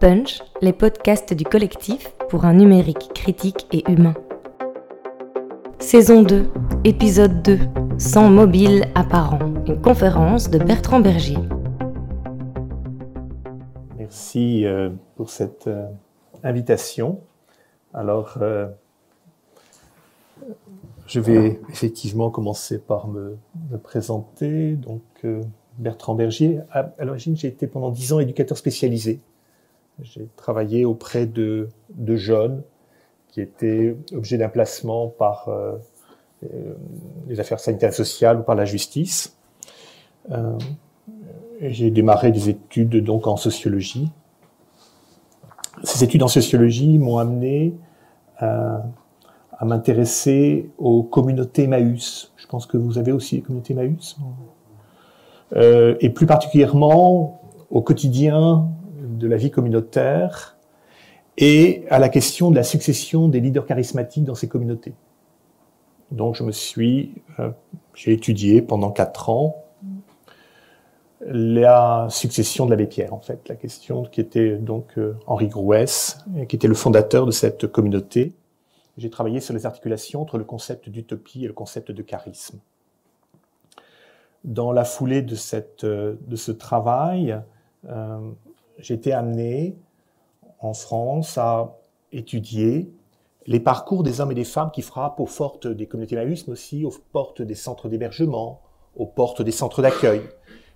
Punch, les podcasts du collectif pour un numérique critique et humain. Saison 2, épisode 2, Sans mobile apparent, une conférence de Bertrand Bergier. Merci euh, pour cette euh, invitation. Alors, euh, je vais effectivement commencer par me, présenter. Donc, Bertrand Bergier. À, l'origine, j'ai été pendant dix ans éducateur spécialisé. J'ai travaillé auprès de, jeunes qui étaient objets d'un placement par euh, euh, les affaires sanitaires et sociales ou par la justice. Euh, j'ai démarré des études donc en sociologie. Ces études en sociologie m'ont amené à, m'intéresser aux communautés Maüs. Je pense que vous avez aussi les communautés Maüs. Euh, et plus particulièrement au quotidien de la vie communautaire et à la question de la succession des leaders charismatiques dans ces communautés. Donc je me suis, euh, j'ai étudié pendant quatre ans la succession de l'abbé Pierre, en fait, la question qui était donc euh, Henri Grouès, qui était le fondateur de cette communauté. J'ai travaillé sur les articulations entre le concept d'utopie et le concept de charisme dans la foulée de, de ce travail, euh, été amené en France à étudier les parcours des hommes et des femmes qui frappent aux portes des communautés Maüs, mais aussi aux portes des centres d'hébergement, aux portes des centres d'accueil.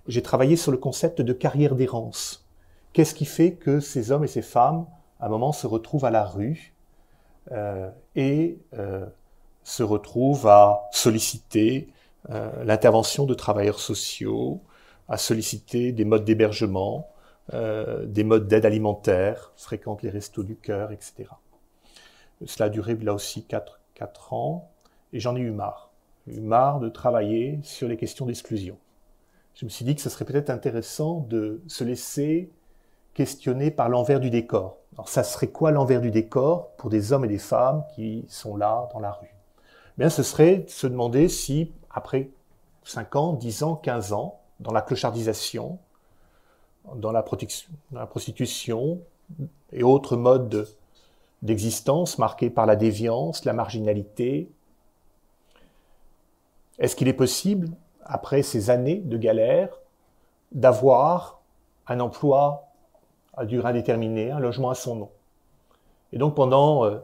J'ai travaillé sur le concept de carrière d'errance. Qu'est-ce qui fait que ces hommes et ces femmes, à un moment, se retrouvent à la rue euh, et euh, se retrouvent à solliciter euh, l'intervention de travailleurs sociaux, à solliciter des modes d'hébergement, euh, des modes d'aide alimentaire, fréquente les restos du cœur, etc. Cela a duré là aussi 4, 4 ans, et j'en ai eu marre. J'ai eu marre de travailler sur les questions d'exclusion. Je me suis dit que ce serait peut-être intéressant de se laisser questionner par l'envers du décor. Alors ça serait quoi l'envers du décor pour des hommes et des femmes qui sont là dans la rue? Bien, ce serait de se demander si après 5 ans, 10 ans, 15 ans, dans la clochardisation, dans la, prostitution et autres modes d'existence marqués par la déviance, la marginalité. Est-ce qu'il est possible, après ces années de galère, d'avoir un emploi à durée indéterminée, un logement à son nom? Et donc pendant euh,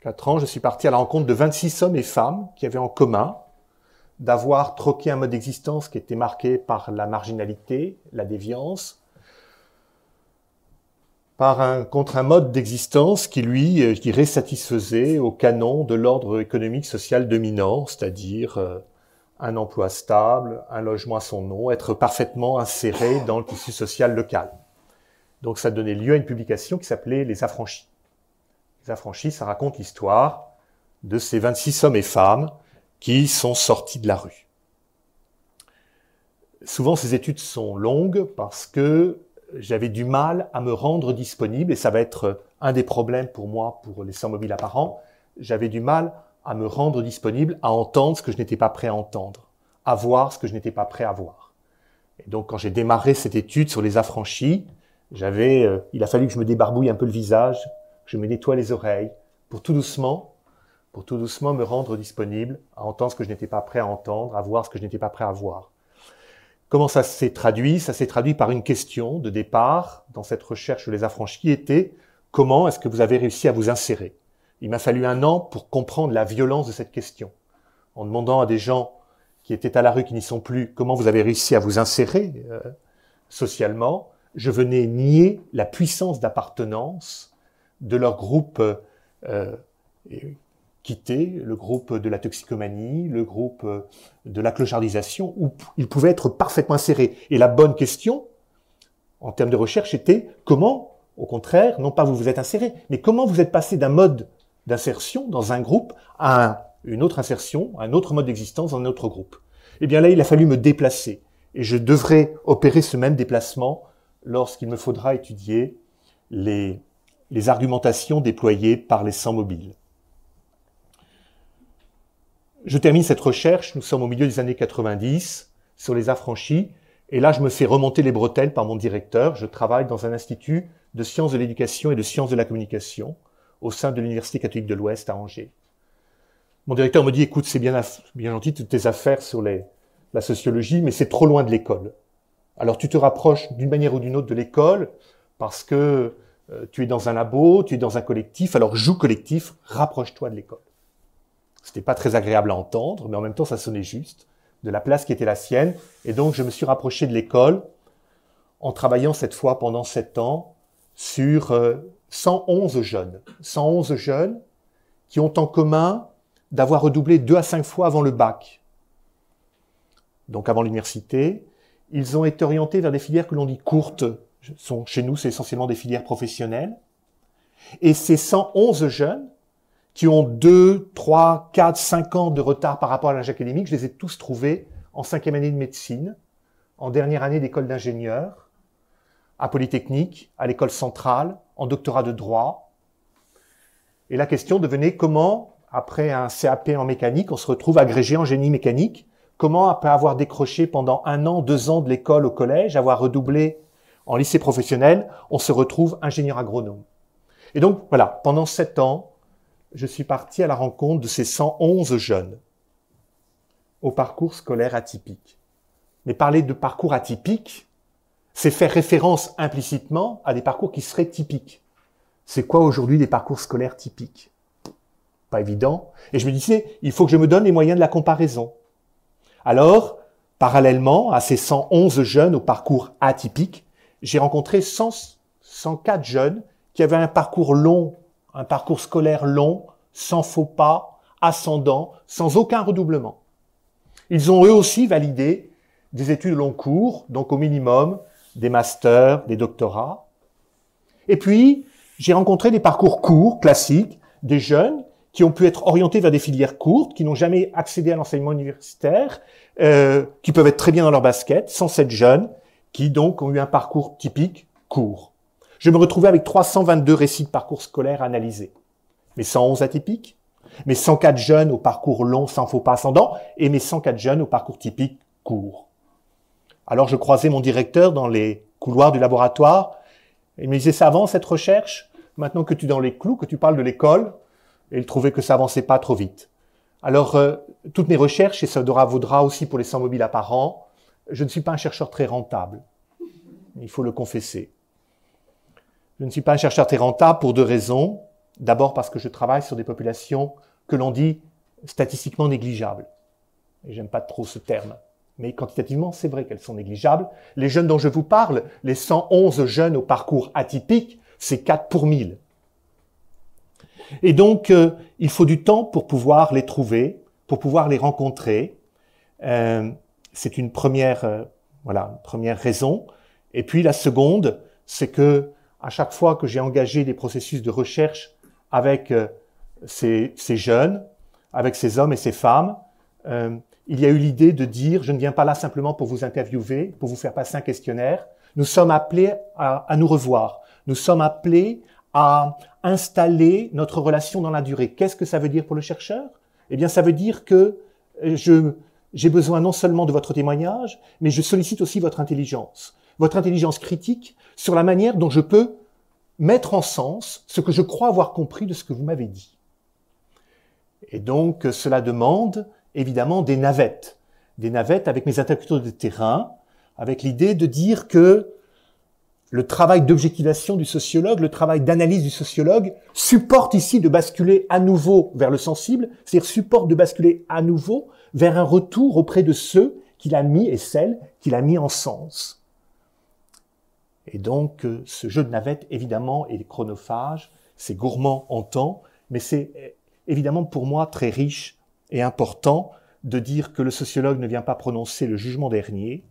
4 ans, je suis parti à la rencontre de 26 hommes et femmes qui avaient en commun d'avoir troqué un mode d'existence qui était marqué par la marginalité, la déviance, par un, contre un mode d'existence qui, lui, euh, je dirais, satisfaisait au canon de l'ordre économique social dominant, c'est-à-dire euh, un emploi stable, un logement à son nom, être parfaitement inséré dans le tissu social local. Donc ça donnait lieu à une publication qui s'appelait Les Affranchis. Les Affranchis, ça raconte l'histoire de ces 26 hommes et femmes qui sont sortis de la rue. Souvent, ces études sont longues parce que j'avais du mal à me rendre disponible, et ça va être un des problèmes pour moi pour les sans mobiles apparents, j'avais du mal à me rendre disponible, à entendre ce que je n'étais pas prêt à entendre, à voir ce que je n'étais pas prêt à voir. Et donc, quand j'ai démarré cette étude sur les affranchis, j'avais, euh, il a fallu que je me débarbouille un peu le visage, que je me nettoie les oreilles, pour tout doucement pour tout doucement me rendre disponible à entendre ce que je n'étais pas prêt à entendre, à voir ce que je n'étais pas prêt à voir. Comment ça s'est traduit? Ça s'est traduit par une question de départ dans cette recherche Les Affranchis qui était comment est-ce que vous avez réussi à vous insérer? Il m'a fallu un an pour comprendre la violence de cette question. En demandant à des gens qui étaient à la rue, qui n'y sont plus, comment vous avez réussi à vous insérer euh, socialement, je venais nier la puissance d'appartenance de leur groupe euh, quitter le groupe de la toxicomanie, le groupe euh, de la clochardisation, où il pouvait être parfaitement inséré. Et la bonne question, en termes de recherche, était comment, au contraire, non pas vous vous êtes inséré, mais comment vous êtes passé d'un mode d'insertion dans un groupe à une autre insertion, un autre mode d'existence dans un autre groupe. Eh bien là, il a fallu me déplacer. Et je devrais opérer ce même déplacement lorsqu'il me faudra étudier les, les argumentations déployées par les sans mobiles. Je termine cette recherche, nous sommes au milieu des années 90, sur les affranchis, et là je me fais remonter les bretelles par mon directeur. Je travaille dans un institut de sciences de l'éducation et de sciences de la communication au sein de l'Université catholique de l'Ouest à Angers. Mon directeur me dit, écoute, c'est bien, bien gentil toutes tes affaires sur la sociologie, mais c'est trop loin de l'école. Alors tu te rapproches d'une manière ou d'une autre de l'école parce que euh, tu es dans un labo, tu es dans un collectif, alors joue collectif, rapproche-toi de l'école. C'était pas très agréable à entendre, mais en même temps ça sonnait juste, de la place qui était la sienne, et donc je me suis rapproché de l'école en travaillant cette fois pendant sept ans sur 111 euh, jeunes. 111 jeunes qui ont en commun d'avoir redoublé deux à cinq fois avant le bac, donc avant l'université. Ils ont été orientés vers des filières que l'on dit courtes. Chez nous, c'est essentiellement des filières professionnelles. Et ces 111 jeunes, qui ont 2, 3, 4, 5 ans de retard par rapport à l'âge académique, je les ai tous trouvés en cinquième année de médecine, en dernière année d'école d'ingénieur, à Polytechnique, à l'école centrale, en doctorat de droit. Et la question devenait comment, après un CAP en mécanique, on se retrouve agrégé en génie mécanique. Comment, après avoir décroché pendant un an, deux ans de l'école au collège, avoir redoublé en lycée professionnel, on se retrouve ingénieur agronome. Et donc, voilà, pendant sept ans, je suis parti à la rencontre de ces 111 jeunes au parcours scolaire atypique. Mais parler de parcours atypique, c'est faire référence implicitement à des parcours qui seraient typiques. C'est quoi aujourd'hui des parcours scolaires typiques? Pas évident. Et je me disais, il faut que je me donne les moyens de la comparaison. Alors, parallèlement à ces 111 jeunes au parcours atypique, j'ai rencontré 104 jeunes qui avaient un parcours long, un parcours scolaire long, sans faux pas, ascendant, sans aucun redoublement. Ils ont eux aussi validé des études long cours, donc au minimum des masters, des doctorats. Et puis, j'ai rencontré des parcours courts, classiques, des jeunes qui ont pu être orientés vers des filières courtes, qui n'ont jamais accédé à l'enseignement universitaire, euh, qui peuvent être très bien dans leur basket, sans cette jeunes, qui donc ont eu un parcours typique court. Je me retrouvais avec 322 récits de parcours scolaires analysés. Mes 111 atypiques, mes 104 jeunes au parcours long sans faux pas ascendant, et mes 104 jeunes au parcours typique court. Alors je croisais mon directeur dans les couloirs du laboratoire, et il me disait, ça avance cette recherche, maintenant que tu es dans les clous, que tu parles de l'école, et il trouvait que ça avançait pas trop vite. Alors, euh, toutes mes recherches, et ça vaudra aussi pour les 100 mobiles apparents, je ne suis pas un chercheur très rentable. Il faut le confesser. Je ne suis pas un chercheur très pour deux raisons. D'abord parce que je travaille sur des populations que l'on dit statistiquement négligeables. Et j'aime pas trop ce terme. Mais quantitativement, c'est vrai qu'elles sont négligeables. Les jeunes dont je vous parle, les 111 jeunes au parcours atypique, c'est 4 pour 1000. Et donc, euh, il faut du temps pour pouvoir les trouver, pour pouvoir les rencontrer. Euh, c'est une première, euh, voilà, première raison. Et puis la seconde, c'est que à chaque fois que j'ai engagé des processus de recherche avec ces, ces, jeunes, avec ces hommes et ces femmes, il y a eu l'idée de dire, je ne viens pas là simplement pour vous interviewer, pour vous faire passer un questionnaire. Nous sommes appelés à, à nous revoir. Nous sommes appelés à installer notre relation dans la durée. Qu'est-ce que ça veut dire pour le chercheur? Eh bien, ça veut dire que je, j'ai besoin non seulement de votre témoignage, mais je sollicite aussi votre intelligence, votre intelligence critique sur la manière dont je peux mettre en sens ce que je crois avoir compris de ce que vous m'avez dit. Et donc, cela demande évidemment des navettes, des navettes avec mes interlocuteurs de terrain, avec l'idée de dire que le travail d'objectivation du sociologue, le travail d'analyse du sociologue, supporte ici de basculer à nouveau vers le sensible, c'est-à-dire supporte de basculer à nouveau vers un retour auprès de ceux qu'il a mis et celles qu'il a mis en sens. Et donc, euh, ce jeu de navette, évidemment, est chronophage, c'est gourmand en temps, mais c'est euh, évidemment pour moi très riche et important de dire que le sociologue ne vient pas prononcer le jugement dernier,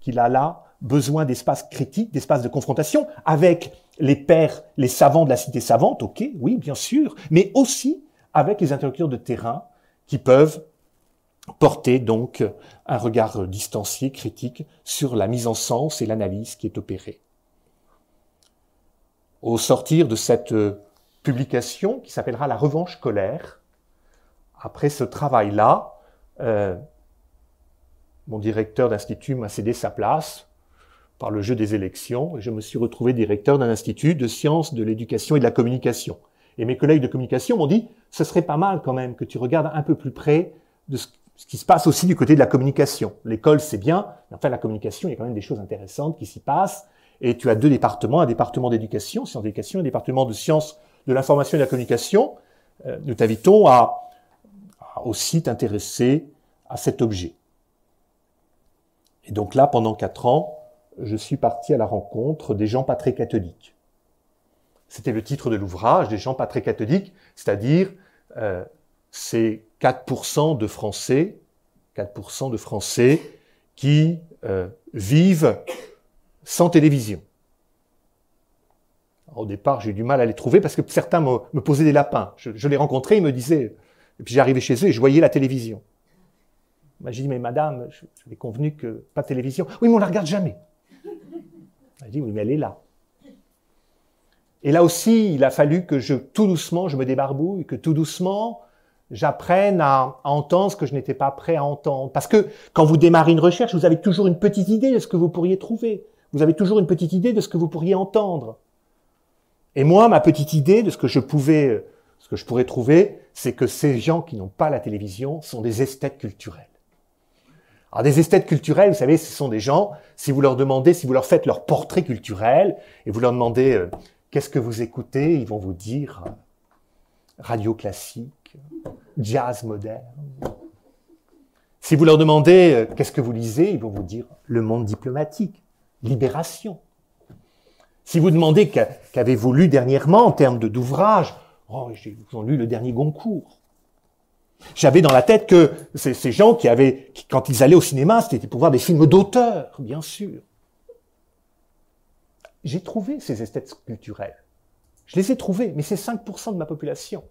qu'il a là besoin d'espace critique, d'espace de confrontation avec les pères, les savants de la cité savante, ok, oui, bien sûr, mais aussi avec les interlocuteurs de terrain qui peuvent porter donc un regard distancié, critique sur la mise en sens et l'analyse qui est opérée. Au sortir de cette publication qui s'appellera La revanche colère, après ce travail-là, euh, mon directeur d'institut m'a cédé sa place par le jeu des élections et je me suis retrouvé directeur d'un institut de sciences de l'éducation et de la communication. Et mes collègues de communication m'ont dit, ce serait pas mal quand même que tu regardes un peu plus près de ce, qui se passe aussi du côté de la communication. L'école, c'est bien, mais enfin la communication, il y a quand même des choses intéressantes qui s'y passent. Et tu as deux départements, un département d'éducation, sciences d'éducation, un département de sciences de l'information et de la communication. Euh, nous t'invitons à, aussi t'intéresser à cet objet. Et donc là, pendant quatre ans, je suis parti à la rencontre des gens pas très catholiques. C'était le titre de l'ouvrage, des gens pas très catholiques, c'est-à-dire euh, ces 4% de Français, 4% de Français qui euh, vivent sans télévision. au départ, j'ai eu du mal à les trouver parce que certains me, posaient des lapins. Je, les rencontrais, ils me disaient, et puis j'arrivais chez eux et je voyais la télévision. J'ai dit, mais madame, je, je convenu que pas de télévision. Oui, mais on la regarde jamais. Elle dit, oui, mais elle est là. Et là aussi, il a fallu que je, tout doucement, je me débarbouille, que tout doucement, j'apprenne à, entendre ce que je n'étais pas prêt à entendre. Parce que quand vous démarrez une recherche, vous avez toujours une petite idée de ce que vous pourriez trouver. Vous avez toujours une petite idée de ce que vous pourriez entendre. Et moi, ma petite idée de ce que je pouvais, ce que je pourrais trouver, c'est que ces gens qui n'ont pas la télévision sont des esthètes culturels. Alors des esthètes culturels, vous savez, ce sont des gens, si vous leur demandez, si vous leur faites leur portrait culturel, et vous leur demandez euh, qu'est-ce que vous écoutez, ils vont vous dire euh, radio classique, jazz moderne. Si vous leur demandez euh, qu'est-ce que vous lisez, ils vont vous dire le monde diplomatique, libération. Si vous demandez qu'avez-vous lu dernièrement en termes d'ouvrage, oh, j'ai lu le dernier Goncourt. J'avais dans la tête que ces gens qui avaient, quand ils allaient au cinéma, c'était pour voir des films d'auteur, bien sûr. J'ai trouvé ces esthètes culturels. Je les ai trouvés, mais c'est 5% de ma population.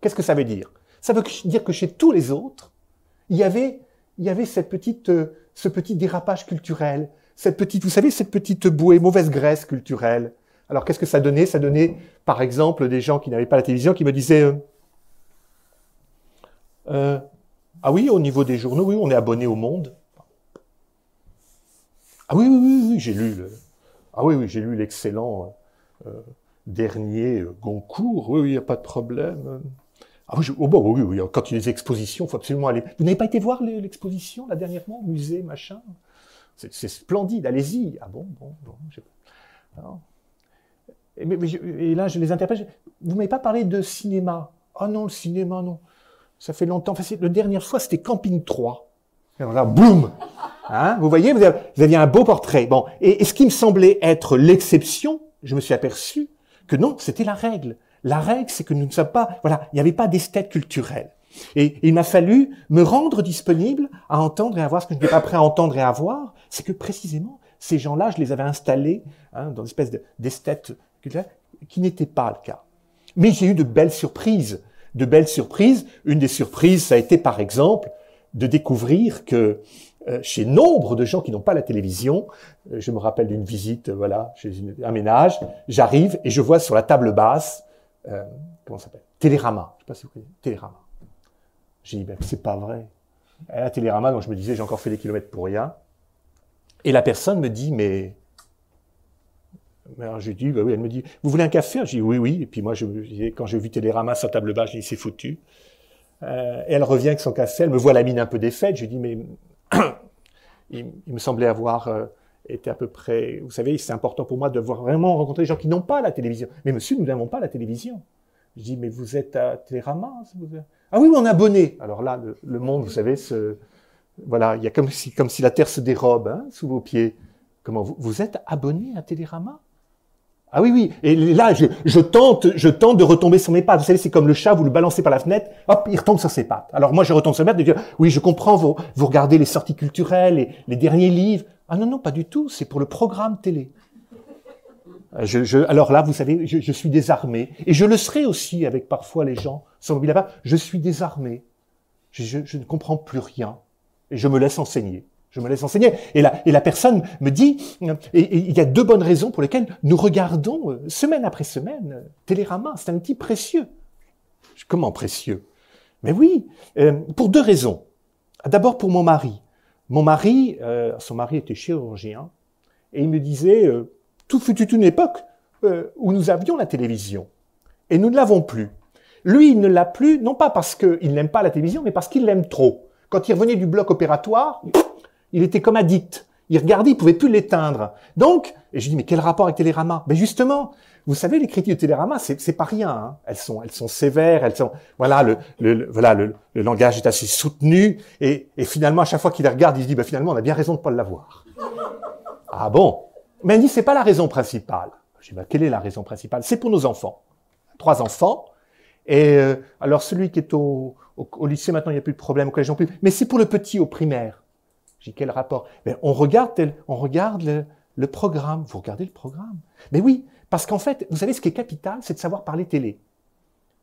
Qu'est-ce que ça veut dire? Ça veut dire que chez tous les autres, il y avait, euh, ce petit dérapage culturel, cette petite, vous savez, cette petite bouée, mauvaise graisse culturelle. Alors qu'est-ce que ça donnait? Ça donnait, par exemple, des gens qui n'avaient pas la télévision qui me disaient euh, euh, ah oui, au niveau des journaux, oui, on est abonné au Monde. Ah oui, oui, oui, j'ai lu. Ah oui, oui, j'ai lu l'excellent euh, dernier Goncourt. Oui, oui, il n'y a pas de problème. Ah oui, oh, oui, oui, quand il y a des expositions, il faut absolument aller. Vous n'avez pas été voir l'exposition là dernièrement, musée, machin? C'est splendide, allez-y. Ah bon, bon, bon. Et, et, là, je les interpelle. Vous m'avez pas parlé de cinéma? Ah non, le cinéma, non. Ça fait longtemps. Enfin, la dernière fois, c'était Camping 3. Et là, boum hein? Vous voyez, vous aviez un beau portrait. Bon, et, ce qui me semblait être l'exception, je me suis aperçu que non, c'était la règle. La règle, c'est que nous ne sommes pas, voilà, il n'y avait pas d'esthète culturelle. Et il m'a fallu me rendre disponible à entendre et à voir ce que je n'étais pas prêt à entendre et à voir. C'est que précisément, ces gens-là, je les avais installés hein, dans une espèce d'esthète qui n'était pas le cas. Mais j'ai eu de belles surprises de belles surprises. Une des surprises, ça a été par exemple de découvrir que euh, chez nombre de gens qui n'ont pas la télévision, euh, je me rappelle d'une visite, euh, voilà, chez un ménage, j'arrive et je vois sur la table basse, comment ça s'appelle? Télérama. Je sais pas si vous connaissez. Télérama. J'ai dit, ben, c'est pas vrai. Et la Télérama, donc je me disais, j'ai encore fait des kilomètres pour rien. Et la personne me dit, mais alors j'ai dit, bah oui, elle me dit, vous voulez un café? J'ai dit oui, oui. Et puis moi, je, quand j'ai vu Télérama sur table basse, j'ai dit c'est foutu. Euh, et elle revient avec son café, elle me voit la mine un peu défaite. Je lui dis, mais il, me semblait avoir euh, été à peu près, vous savez, c'est important pour moi de voir vraiment rencontrer des gens qui n'ont pas la télévision. Mais monsieur, nous n'avons pas la télévision. Je dis, mais vous êtes à Télérama Ah oui, on est abonné. Alors là, le, monde, vous savez, voilà, il y a comme si, la terre se dérobe hein, sous vos pieds. Comment vous, êtes abonné à Télérama? Ah oui, oui. Et là, je, je, tente, je tente de retomber sur mes pattes. Vous savez, c'est comme le chat, vous le balancez par la fenêtre, hop, il retombe sur ses pattes. Alors moi, je retombe sur mes pattes de dire, oui, je comprends, vous, vous regardez les sorties culturelles, les, les derniers livres. Ah non, non, pas du tout, c'est pour le programme télé. Euh, je, je, alors là, vous savez, je, je, suis désarmé. Et je le serai aussi avec parfois les gens sans mobile là Je suis désarmé. je ne comprends plus rien. Et je me laisse enseigner. Je me laisse enseigner. Et la, et la personne me dit, et, il y a deux bonnes raisons pour lesquelles nous regardons euh, semaine après semaine euh, Télérama. C'est un outil précieux. Comment précieux? Mais oui, euh, pour deux raisons. D'abord pour mon mari. Mon mari, son mari était chirurgien, et il me disait, euh, tout fut une époque euh, où nous avions la télévision, et nous ne l'avons plus. Lui, il ne l'a plus, non pas parce qu'il n'aime pas la télévision, mais parce qu'il l'aime trop. Quand il revenait du bloc opératoire, il était comme addict. Il regardait, il pouvait plus l'éteindre. Donc, et je dis, mais quel rapport avec Télérama? Ben justement, vous savez, les critiques de Télérama, c'est, pas rien. Hein. Elles sont, elles sont sévères. Elles sont, voilà, le, le, voilà, le, le, langage est assez soutenu. Et, et finalement, à chaque fois qu'il les regarde, il se dit, ben finalement, on a bien raison de pas l'avoir. ah bon? Mais il dit, c'est pas la raison principale. Je dis, ben, quelle est la raison principale? C'est pour nos enfants. Trois enfants. Et euh, alors, celui qui est au, au, lycée maintenant, il n'y a plus de problème. Au collège non plus. Mais c'est pour le petit au primaire. J'ai quel rapport? Ben, On regarde, on regarde le, le programme. Vous regardez le programme? Mais oui, parce qu'en fait, vous savez, ce qui est capital, c'est de savoir parler télé.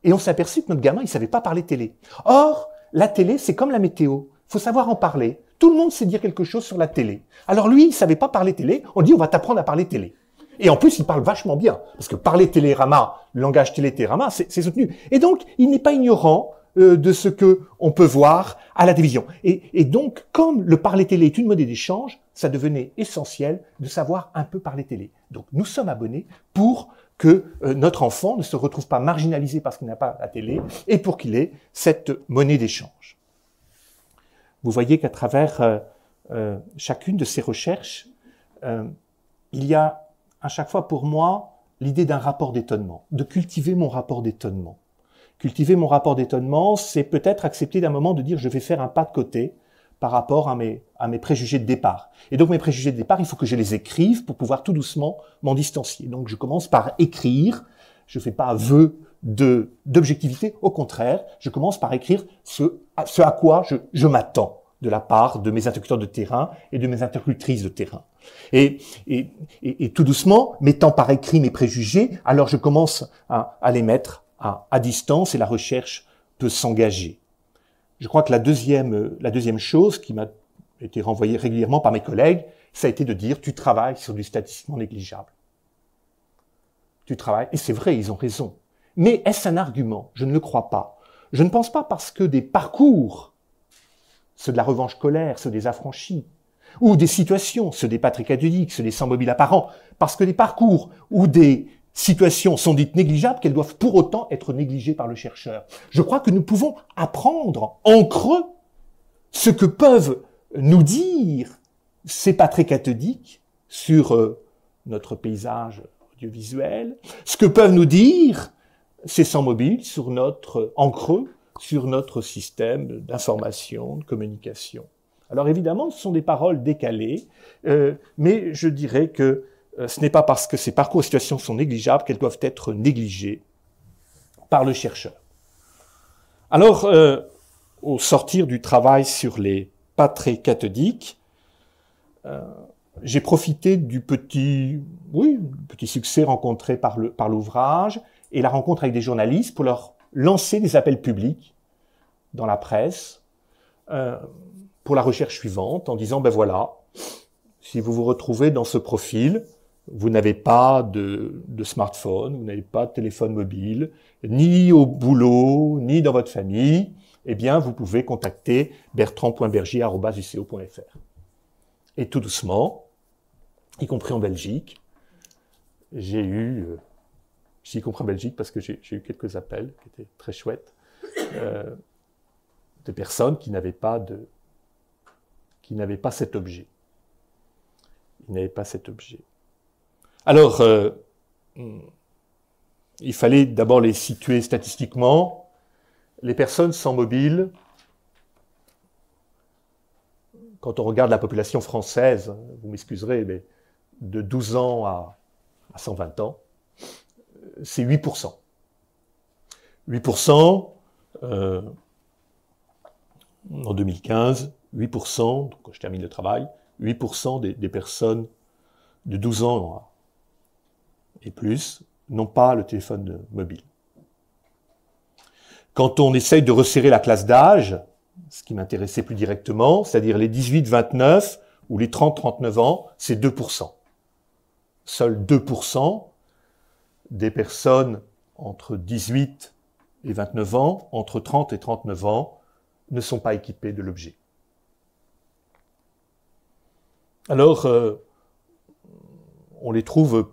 Et on s'est aperçu que notre gamin, il savait pas parler télé. Or, la télé, c'est comme la météo. Faut savoir en parler. Tout le monde sait dire quelque chose sur la télé. Alors lui, il savait pas parler télé. On dit, on va t'apprendre à parler télé. Et en plus, il parle vachement bien. Parce que parler télérama, le langage télé-télérama, c'est soutenu. Et donc, il n'est pas ignorant euh, de ce que on peut voir à la télévision. Et, et, donc, comme le parler télé est une monnaie d'échange, ça devenait essentiel de savoir un peu parler télé. Donc, nous sommes abonnés pour que euh, notre enfant ne se retrouve pas marginalisé parce qu'il n'a pas la télé et pour qu'il ait cette monnaie d'échange. Vous voyez qu'à travers euh, euh chacune de ces recherches, il y a à chaque fois pour moi l'idée d'un rapport d'étonnement, de cultiver mon rapport d'étonnement. Cultiver mon rapport d'étonnement, c'est peut-être accepter d'un moment de dire je vais faire un pas de côté par rapport à mes, à mes préjugés de départ. Et donc mes préjugés de départ, il faut que je les écrive pour pouvoir tout doucement m'en distancier. Donc je commence par écrire, je fais pas vœu d'objectivité, au contraire, je commence par écrire ce, ce à quoi je, je m'attends de la part de mes interlocuteurs de terrain et de mes interlocutrices de terrain. Et, et, et, tout doucement, mettant par écrit mes préjugés, alors je commence à, à les mettre à, distance et la recherche peut s'engager. Je crois que la deuxième, la deuxième chose qui m'a été renvoyée régulièrement par mes collègues, ça a été de dire tu travailles sur du statistiquement négligeable. Tu travailles, et c'est vrai, ils ont raison. Mais est-ce un argument? Je ne le crois pas. Je ne pense pas parce que des parcours, ceux de la revanche colère, ceux des affranchis, ou des situations, ceux des patrick ceux des sans mobiles apparents, parce que des parcours ou des situations sont dites négligeables qu'elles doivent pour autant être négligées par le chercheur. Je crois que nous pouvons apprendre en creux ce que peuvent nous dire ces très cathodiques sur euh, notre paysage audiovisuel, ce que peuvent nous dire ces sans mobiles sur notre, en creux, sur notre système d'information, de communication. Alors évidemment, ce sont des paroles décalées, euh, mais je dirais que euh, ce n'est pas parce que ces parcours et situations sont négligeables qu'elles doivent être négligées par le chercheur. Alors, euh, au sortir du travail sur les pas très cathodiques, j'ai profité du petit, oui, petit succès rencontré par le par l'ouvrage et la rencontre avec des journalistes pour leur lancer des appels publics dans la presse pour la recherche suivante en disant ben voilà, si vous vous retrouvez dans ce profil, vous n'avez pas de, smartphone, vous n'avez pas de téléphone mobile, ni au boulot, ni dans votre famille, eh bien, vous pouvez contacter bertrand.bergier.fr. Et tout doucement, y compris en Belgique, j'ai eu, euh, j'y compris en Belgique parce que j'ai eu quelques appels qui étaient très chouettes, euh, de personnes qui n'avaient pas de, qui n'avaient pas cet objet. Ils n'avaient pas cet objet. Alors, euh, il fallait d'abord les situer statistiquement. Les personnes sans mobile, quand on regarde la population française, vous m'excuserez, mais de 12 ans à, 120 ans, c'est 8%. 8% euh, en 2015, 8%, quand je termine le travail, 8% des, des, personnes de 12 ans et plus n'ont pas le téléphone mobile. Quand on essaye de resserrer la classe d'âge, ce qui m'intéressait plus directement, c'est-à-dire les 18-29 ou les 30-39 ans, c'est 2%. Seuls 2% des personnes entre 18 et 29 ans, entre 30 et 39 ans, ne sont pas équipées de l'objet. Alors, euh, on les trouve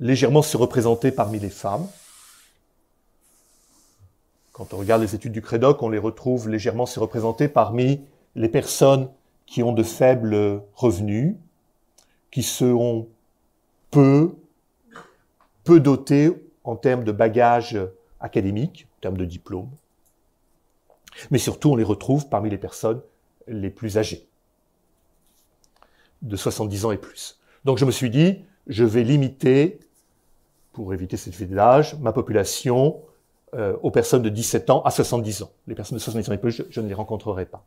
légèrement surreprésentés parmi les femmes. Quand on regarde les études du Crédoc, on les retrouve légèrement surreprésentés parmi les personnes qui ont de faibles revenus, qui seront peu, peu dotées en termes de bagages académiques, en termes de diplômes. Mais surtout, on les retrouve parmi les personnes les plus âgées, de 70 ans et plus. Donc je me suis dit, je vais limiter, pour éviter cette fête d'âge, ma population euh, aux personnes de 17 ans à 70 ans. Les personnes de 70 ans et plus, je, je ne les rencontrerai pas.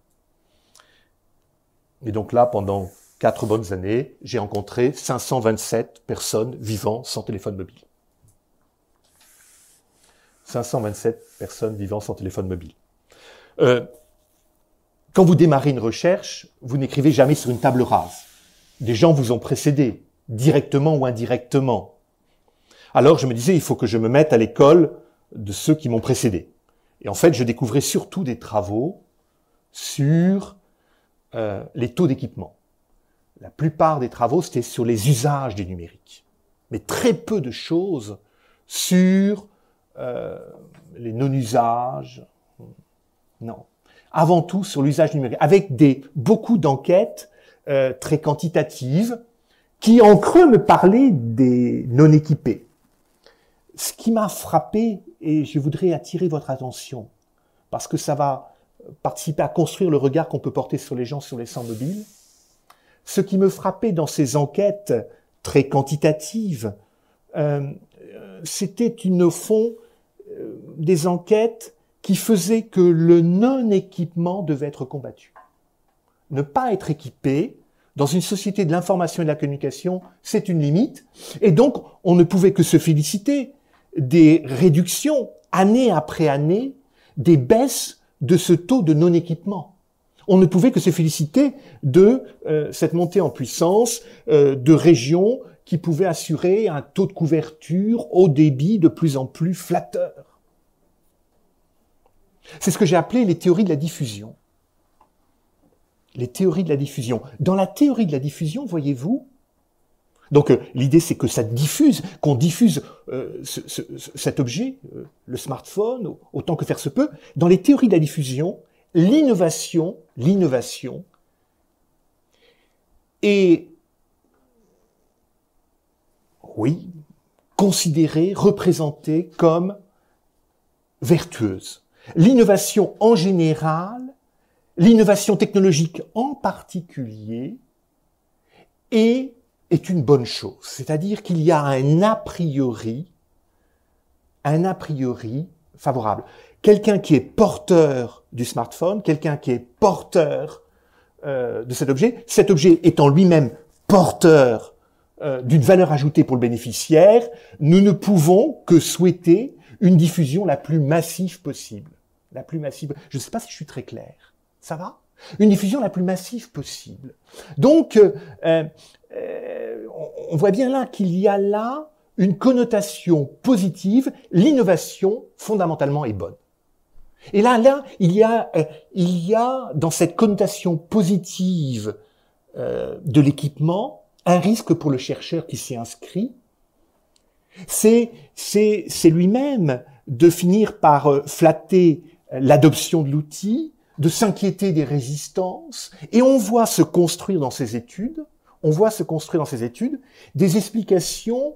Et donc là, pendant quatre bonnes années, j'ai rencontré 527 personnes vivant sans téléphone mobile. 527 personnes vivant sans téléphone mobile. Euh, quand vous démarrez une recherche, vous n'écrivez jamais sur une table rase. Des gens vous ont précédé, directement ou indirectement. Alors je me disais, il faut que je me mette à l'école de ceux qui m'ont précédé. Et en fait, je découvrais surtout des travaux sur euh, les taux d'équipement. La plupart des travaux, c'était sur les usages du numérique. Mais très peu de choses sur euh, les non-usages. Non. Avant tout sur l'usage numérique, avec des, beaucoup d'enquêtes euh, très quantitatives qui en creux me parlaient des non-équipés. Ce qui m'a frappé, et je voudrais attirer votre attention, parce que ça va participer à construire le regard qu'on peut porter sur les gens sur les sans mobiles, ce qui me frappait dans ces enquêtes très quantitatives, euh, c'était une, au fond, euh, des enquêtes qui faisaient que le non-équipement devait être combattu. Ne pas être équipé, dans une société de l'information et de la communication, c'est une limite. Et donc, on ne pouvait que se féliciter des réductions, année après année, des baisses de ce taux de non-équipement. On ne pouvait que se féliciter de euh, cette montée en puissance euh, de régions qui pouvaient assurer un taux de couverture au débit de plus en plus flatteur. C'est ce que j'ai appelé les théories de la diffusion. Les théories de la diffusion. Dans la théorie de la diffusion, voyez-vous, donc euh, l'idée c'est que ça diffuse, qu'on diffuse euh, cet objet, euh, le smartphone, autant que faire se peut. Dans les théories de la diffusion, l'innovation, l'innovation est, oui, considérée, représentée comme vertueuse. L'innovation en général, l'innovation technologique en particulier, est est une bonne chose. C'est-à-dire qu'il y a un a priori, un a priori favorable. Quelqu'un qui est porteur du smartphone, quelqu'un qui est porteur euh, de cet objet, cet objet étant lui-même porteur euh, d'une valeur ajoutée pour le bénéficiaire, nous ne pouvons que souhaiter une diffusion la plus massive possible. La plus massive. Je ne sais pas si je suis très clair. Ça va? Une diffusion la plus massive possible. Donc, euh, euh, on voit bien là qu'il y a là une connotation positive, l'innovation fondamentalement est bonne. Et là, là, il y a, euh, il y a dans cette connotation positive euh, de l'équipement un risque pour le chercheur qui s'y inscrit. C'est, c'est, c'est lui-même de finir par flatter l'adoption de l'outil, de s'inquiéter des résistances, et on voit se construire dans ses études on voit se construire dans ces études des explications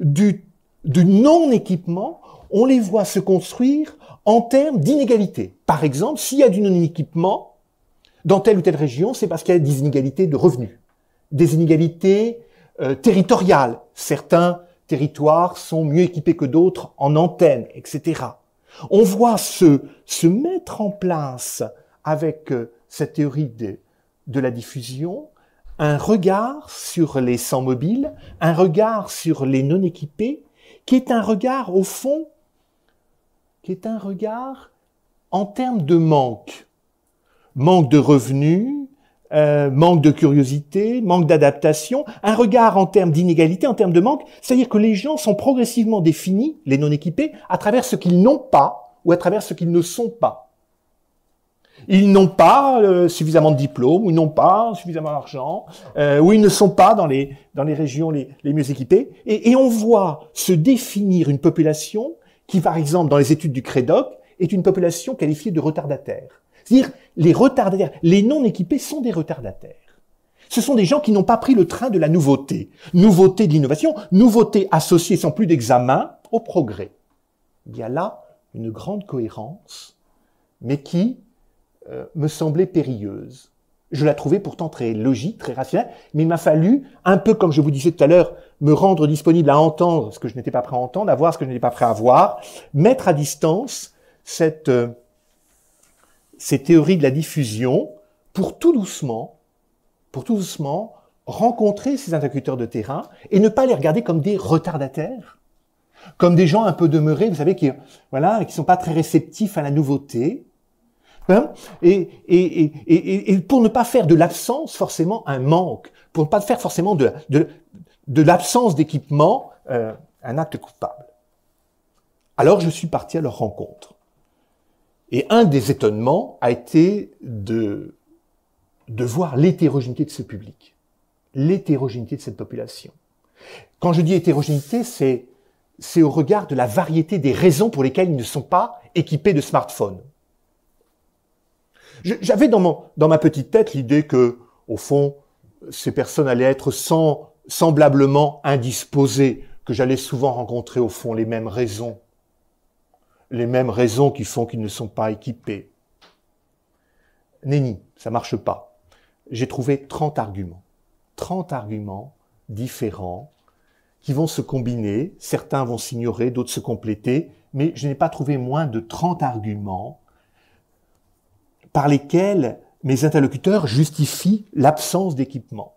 du, non-équipement, on les voit se construire en termes d'inégalité. Par exemple, s'il y a du non-équipement dans telle ou telle région, c'est parce qu'il y a des inégalités de revenus, des inégalités euh, territoriales. Certains territoires sont mieux équipés que d'autres en antennes, etc. On voit se, mettre en place avec euh, cette théorie de, de la diffusion un regard sur les sans mobiles, un regard sur les non équipés, qui est un regard au fond, qui est un regard en termes de manque. Manque de revenus, euh, manque de curiosité, manque d'adaptation, un regard en termes d'inégalité, en termes de manque, c'est-à-dire que les gens sont progressivement définis, les non équipés, à travers ce qu'ils n'ont pas ou à travers ce qu'ils ne sont pas. Ils n'ont pas euh, suffisamment de diplômes, ou ils n'ont pas suffisamment d'argent, euh, ou ils ne sont pas dans les, dans les régions les, les mieux équipées. Et, et, on voit se définir une population qui, par exemple, dans les études du CREDOC, est une population qualifiée de retardataire. C'est-à-dire, les retardataires, les non équipés sont des retardataires. Ce sont des gens qui n'ont pas pris le train de la nouveauté. Nouveauté de l'innovation, nouveauté associée sans plus d'examen au progrès. Il y a là une grande cohérence, mais qui euh, me semblait périlleuse. Je la trouvais pourtant très logique, très rationnelle, mais il m'a fallu, un peu comme je vous disais tout à l'heure, me rendre disponible à entendre ce que je n'étais pas prêt à entendre, à voir ce que je n'étais pas prêt à voir, mettre à distance cette, euh, ces théories de la diffusion pour tout doucement, pour tout doucement rencontrer ces interlocuteurs de terrain et ne pas les regarder comme des retardataires, comme des gens un peu demeurés, vous savez, qui voilà, qui sont pas très réceptifs à la nouveauté, hein et, et, et, et, pour ne pas faire de l'absence forcément un manque, pour ne pas faire forcément de, de, de l'absence d'équipement euh, un acte coupable. Alors je suis parti à leur rencontre. Et un des étonnements a été de, voir l'hétérogénéité de ce public, l'hétérogénéité de cette population. Quand je dis hétérogénéité, c'est au regard de la variété des raisons pour lesquelles ils ne sont pas équipés de smartphones. J'avais dans, dans ma petite tête l'idée que, au fond, ces personnes allaient être sans, semblablement indisposées, que j'allais souvent rencontrer, au fond, les mêmes raisons, les mêmes raisons qui font qu'ils ne sont pas équipés. Nenni, ça marche pas. J'ai trouvé 30 arguments. 30 arguments différents qui vont se combiner, certains vont s'ignorer, d'autres se compléter, mais je n'ai pas trouvé moins de 30 arguments par lesquels mes interlocuteurs justifient l'absence d'équipement.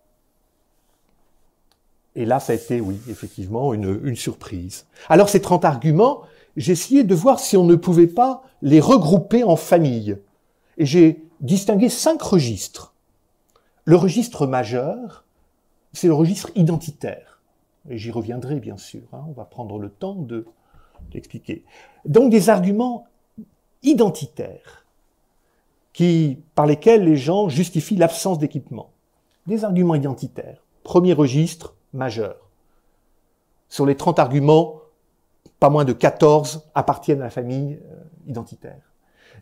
Et là, ça a été, oui, effectivement, une, une surprise. Alors, ces 30 arguments, j'ai essayé de voir si on ne pouvait pas les regrouper en familles. Et j'ai distingué cinq registres. Le registre majeur, c'est le registre identitaire et j'y reviendrai bien sûr, hein, on va prendre le temps de d'expliquer. Donc des arguments identitaires qui, par lesquels les gens justifient l'absence d'équipement. Des arguments identitaires. Premier registre majeur. Sur les 30 arguments, pas moins de 14 appartiennent à la famille euh, identitaire.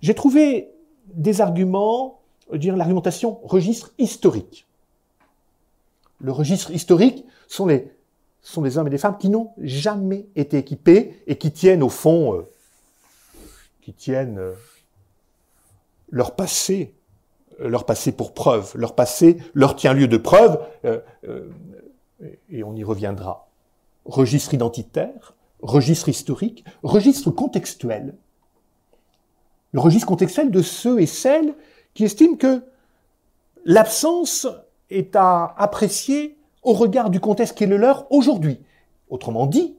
J'ai trouvé des arguments, je dire l'argumentation registre historique. Le registre historique sont les sont des hommes et des femmes qui n'ont jamais été équipés et qui tiennent au fond, euh, qui tiennent euh, leur passé, euh, leur passé pour preuve, leur passé leur tient lieu de preuve, et on y reviendra. Registre identitaire, registre historique, registre contextuel. Le registre contextuel de ceux et celles qui estiment que l'absence est à apprécier au regard du contexte qui est le leur aujourd'hui. Autrement dit,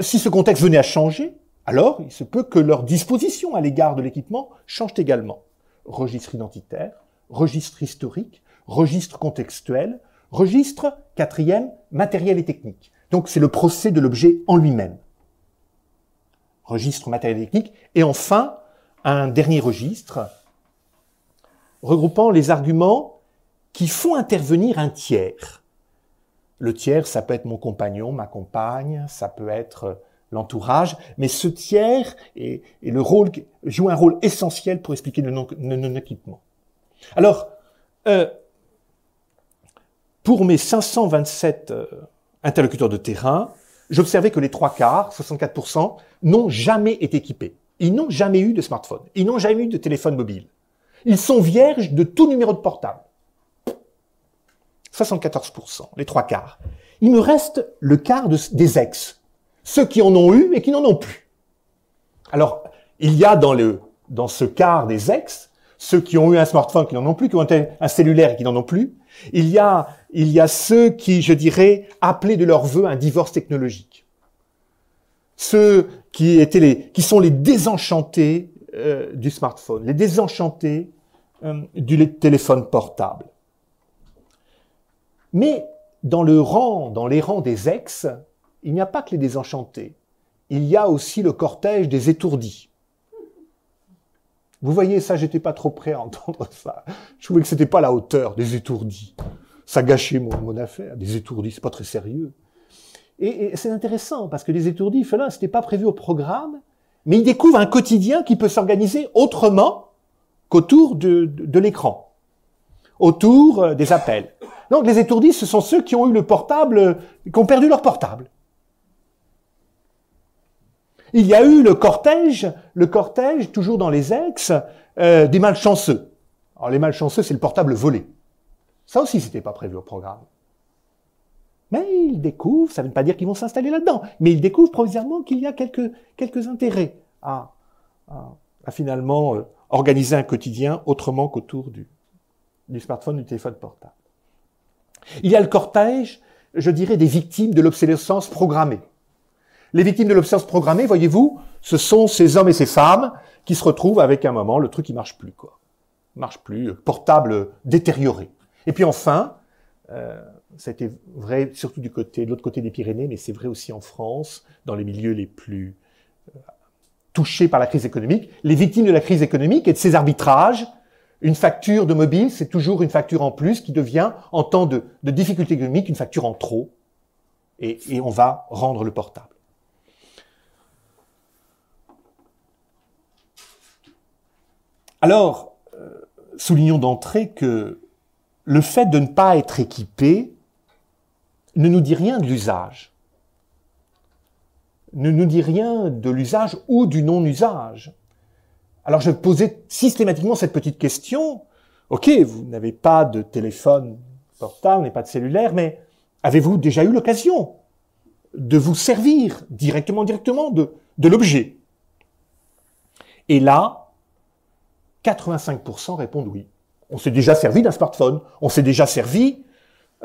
si ce contexte venait à changer, alors il se peut que leur disposition à l'égard de l'équipement change également. Registre identitaire, registre historique, registre contextuel, registre, quatrième, matériel et technique. Donc c'est le procès de l'objet en lui-même. Registre matériel technique. Et enfin, un dernier registre regroupant les arguments qui font intervenir un tiers. Le tiers, ça peut être mon compagnon, ma compagne, ça peut être l'entourage, mais ce tiers le rôle, joue un rôle essentiel pour expliquer le non-équipement. Alors, euh, pour mes 527 euh, interlocuteurs de terrain, j'observais que les trois quarts, 64%, n'ont jamais été équipés. Ils n'ont jamais eu de smartphone. Ils n'ont jamais eu de téléphone mobile. Ils sont vierges de tout numéro de portable. 74%, les trois quarts. Il me reste le quart des ex, ceux qui en ont eu et qui n'en ont plus. Alors, il y a dans, le, dans ce quart des ex, ceux qui ont eu un smartphone qui n'en ont plus, qui ont un cellulaire et qui n'en ont plus. Il y a, il y a ceux qui, je dirais, appelaient de leur vœu un divorce technologique. Ceux qui étaient les, qui sont les désenchantés euh, du smartphone, les désenchantés euh, du téléphone portable. Mais dans le rang, dans les rangs des ex, il n'y a pas que les désenchantés. Il y a aussi le cortège des étourdis. Vous voyez, ça, j'étais pas trop prêt à entendre ça. Je trouvais que c'était pas la hauteur des étourdis. Ça gâchait mon, affaire. Des étourdis, c'est pas très sérieux. Et, c'est intéressant parce que les étourdis, ce c'était pas prévu au programme, mais ils découvrent un quotidien qui peut s'organiser autrement qu'autour de, de l'écran, autour euh, des appels. Donc les étourdis, ce sont ceux qui ont eu le portable, qui ont perdu leur portable. Il y a eu le cortège, le cortège, toujours dans les ex, euh, des malchanceux. Alors les malchanceux, c'est le portable volé. Ça aussi, c'était pas prévu au programme. Mais ils découvrent, ça ne veut pas dire qu'ils vont s'installer là-dedans, mais ils découvrent provisoirement qu'il y a quelques, quelques intérêts à, finalement euh, organiser un quotidien autrement qu'autour du, du smartphone, du téléphone portable. Il y a le cortège, je dirais, des victimes de l'obsolescence programmée. Les victimes de l'obsolescence programmée, voyez-vous, ce sont ces hommes et ces femmes qui se retrouvent avec un moment, le truc qui marche plus, quoi. Marche plus, portable détérioré. Et puis enfin, euh, c'était vrai surtout du côté, de l'autre côté des Pyrénées, mais c'est vrai aussi en France, dans les milieux les plus euh, touchés par la crise économique. Les victimes de la crise économique et de ces arbitrages, une facture de mobile, c'est toujours une facture en plus qui devient, en temps de, de difficulté économique, une facture en trop. Et on va rendre le portable. Alors, euh, soulignons d'entrée que le fait de ne pas être équipé ne nous dit rien de l'usage, ne nous dit rien de l'usage ou du non-usage. Alors je posais systématiquement cette petite question. Ok, vous n'avez pas de téléphone portable, n'avez pas de cellulaire, mais avez-vous déjà eu l'occasion de vous servir directement, directement de, de l'objet? Et là, 85% répondent oui. On s'est déjà servi d'un smartphone, on s'est déjà servi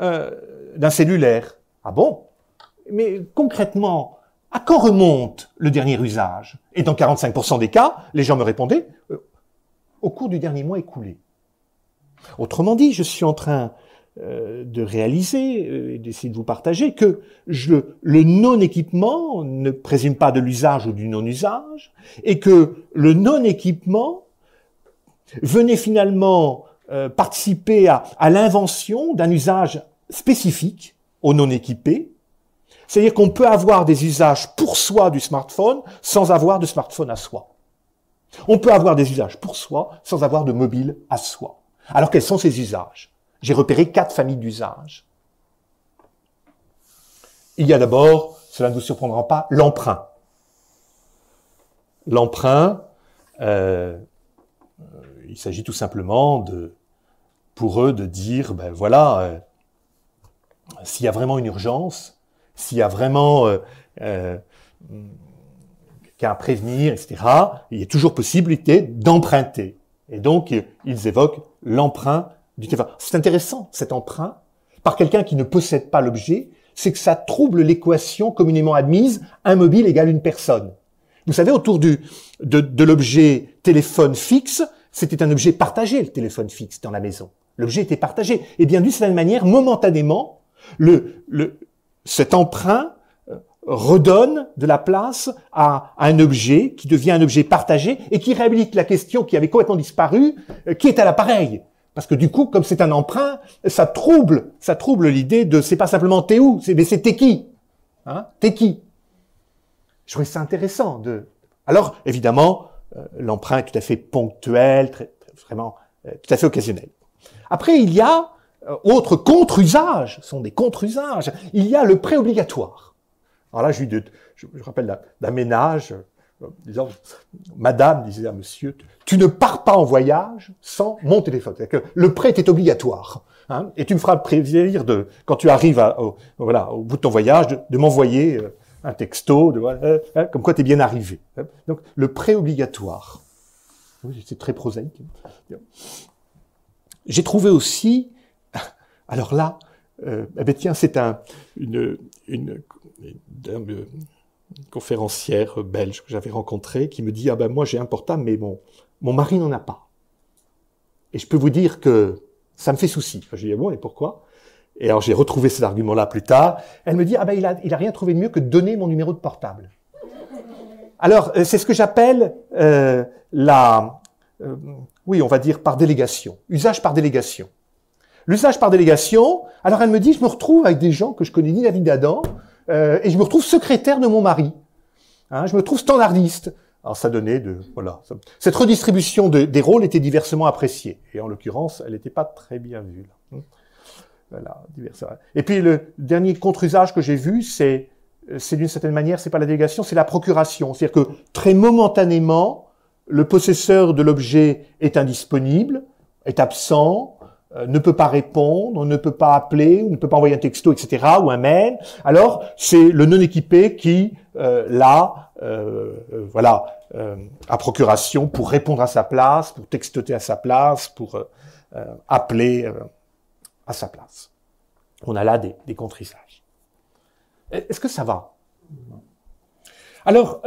euh, d'un cellulaire. Ah bon? Mais concrètement, à quand remonte le dernier usage? Et dans 45% des cas, les gens me répondaient euh, au cours du dernier mois écoulé. Autrement dit, je suis en train euh, de réaliser et d'essayer de vous partager que le non-équipement ne présume pas de l'usage ou du non-usage, et que le non-équipement venait finalement euh, participer à, l'invention d'un usage spécifique aux non équipés. C'est-à-dire qu'on peut avoir des usages pour soi du smartphone sans avoir de smartphone à soi. On peut avoir des usages pour soi sans avoir de mobile à soi. Alors quels sont ces usages? J'ai repéré quatre familles d'usages. Il y a d'abord, cela ne vous surprendra pas, l'emprunt. L'emprunt, euh, il s'agit tout simplement de, pour eux, de dire, ben voilà, euh, s'il y a vraiment une urgence, s'il y a vraiment euh, euh, qu'à prévenir, etc., il y a toujours possibilité d'emprunter. Et donc, ils évoquent l'emprunt du téléphone. C'est intéressant, cet emprunt, par quelqu'un qui ne possède pas l'objet, c'est que ça trouble l'équation communément admise, un mobile égale une personne. Vous savez, autour du, de, de l'objet téléphone fixe, c'était un objet partagé, le téléphone fixe dans la maison. L'objet était partagé. Et bien d'une certaine manière, momentanément, le, cet emprunt euh, redonne de la place à, un objet qui devient un objet partagé et qui réhabilite la question qui avait complètement disparu, euh, qui est à l'appareil. Parce que du coup, comme c'est un emprunt, ça trouble, ça trouble l'idée de c'est pas simplement t'es où, mais c'est t'es qui, hein, t'es qui. Je trouvais ça intéressant de. Alors évidemment, l'emprunt est tout à fait ponctuel, très, vraiment euh, tout à fait occasionnel. Après, il y a euh, autre contre-usage, sont des contre-usages. Il y a le prêt obligatoire. Alors là, je, je, je rappelle d'un ménage, disant, Madame disait à Monsieur, tu ne pars pas en voyage sans mon téléphone. Que le prêt est obligatoire. Hein, et tu me feras plaisir de, quand tu arrives à, au, voilà, au bout de ton voyage, de, m'envoyer un texto, de, euh, hein, comme quoi tu es bien arrivé. Donc, le préobligatoire. Oui, c'est très prosaïque. J'ai trouvé aussi, alors là, euh, eh ben tiens, c'est un, une, conférencière belge que j'avais rencontrée qui me dit, ah ben moi j'ai un portable, mais mon, mari n'en a pas. Et je peux vous dire que ça me fait souci. je lui dis, bon, et pourquoi? Et alors j'ai retrouvé cet argument-là plus tard. Elle me dit, ah ben il a, il a rien trouvé de mieux que de donner mon numéro de portable. Alors euh, c'est ce que j'appelle euh, la, euh, oui, on va dire par délégation, usage par délégation. L'usage par délégation, alors elle me dit, je me retrouve avec des gens que je connais ni la vie d'Adam, euh, et je me retrouve secrétaire de mon mari. Hein, je me trouve standardiste. Alors ça donnait de voilà. Cette redistribution des rôles était diversement appréciée, et en l'occurrence, elle n'était pas très bien vue. Là. Voilà, Et puis le dernier contre-usage que j'ai vu, c'est c'est d'une certaine manière, c'est pas la délégation, c'est la procuration. C'est-à-dire que très momentanément, le possesseur de l'objet est indisponible, est absent, euh, ne peut pas répondre, ne peut pas appeler, ne peut pas envoyer un texto, etc., ou un mail. Alors, c'est le non équipé qui euh, l'a, euh, euh voilà, à procuration pour répondre à sa place, pour textoter à sa place, pour appeler à sa place. On a là des, des contre-usages. Est-ce que ça va? Alors,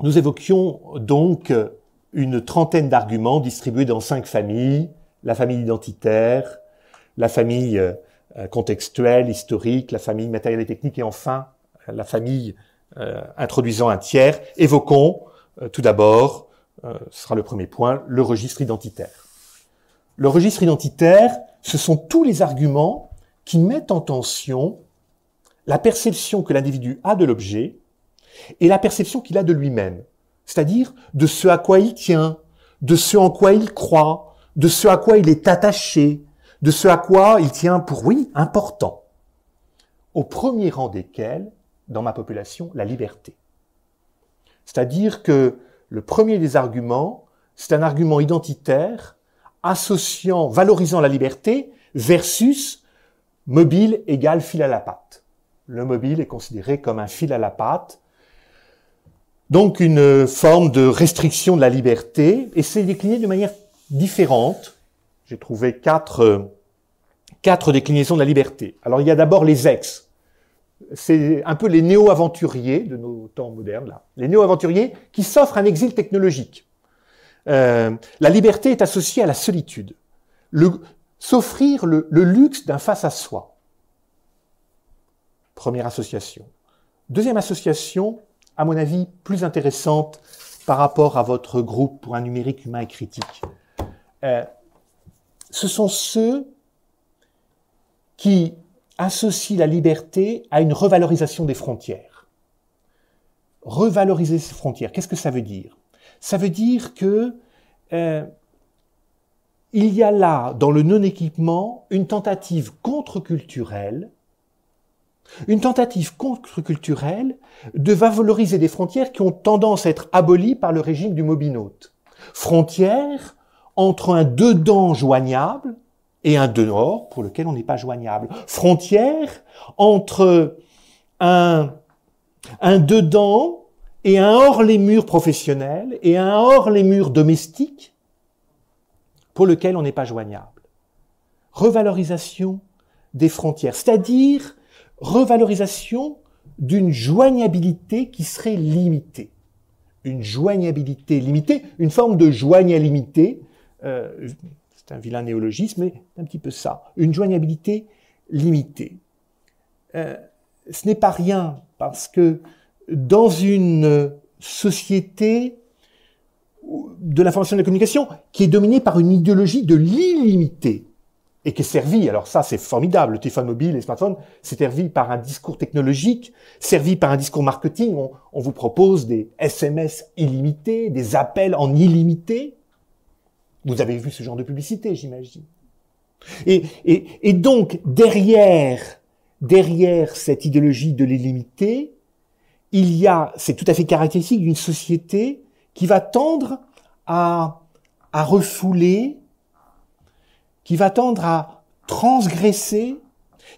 nous évoquions donc une trentaine d'arguments distribués dans cinq familles la famille identitaire, la famille euh, contextuelle, historique, la famille matérielle et technique, et enfin la famille euh, introduisant un tiers. Évoquons euh, tout d'abord, ce sera le premier point, le registre identitaire. Le registre identitaire, ce sont tous les arguments qui mettent en tension la perception que l'individu a de l'objet et la perception qu'il a de lui-même, c'est-à-dire de ce à quoi il tient, de ce en quoi il croit, de ce à quoi il est attaché, de ce à quoi il tient pour, oui, important. Au premier rang desquels, dans ma population, la liberté. C'est-à-dire que le premier des arguments, c'est un argument identitaire associant, valorisant la liberté versus mobile égale fil à la patte. Le mobile est considéré comme un fil à la patte, donc une forme de restriction de la liberté, et c'est décliné de manière différentes. J'ai trouvé quatre, quatre déclinaisons de la liberté. Alors il y a d'abord les ex. C'est un peu les néo-aventuriers de nos temps modernes, là. Les néo-aventuriers qui s'offrent un exil technologique. Euh, la liberté est associée à la solitude. S'offrir le, luxe d'un face à soi. Première association. Deuxième association, à mon avis, plus intéressante par rapport à votre groupe pour un numérique humain et critique. Euh, ce sont ceux qui associent la liberté à une revalorisation des frontières. Revaloriser ces frontières, qu'est-ce que ça veut dire? Ça veut dire que euh, il y a là, dans le non-équipement, une tentative contre-culturelle, une tentative contre-culturelle de valoriser des frontières qui ont tendance à être abolies par le régime du mobinote. Frontières entre un dedans joignable et un dehors pour lequel on n'est pas joignable. Frontière entre un dedans et un hors les murs professionnels et un hors les murs domestiques pour lequel on n'est pas joignable. Revalorisation des frontières, c'est-à-dire revalorisation d'une joignabilité qui serait limitée. Une joignabilité limitée, une forme de joignabilité euh, c'est un vilain néologisme, mais un petit peu ça, une joignabilité limitée. Euh, ce n'est pas rien parce que dans une société de l'information et de la communication qui est dominée par une idéologie de l'illimité et qui est servie, alors ça c'est formidable, le téléphone mobile, les smartphones, c'est servi par un discours technologique, servi par un discours marketing, on, vous propose des SMS illimités, des appels en illimité, vous avez vu ce genre de publicité, j'imagine. Et, et, et, donc, derrière, derrière cette idéologie de l'illimité, il y a, c'est tout à fait caractéristique d'une société qui va tendre à, à refouler, qui va tendre à transgresser,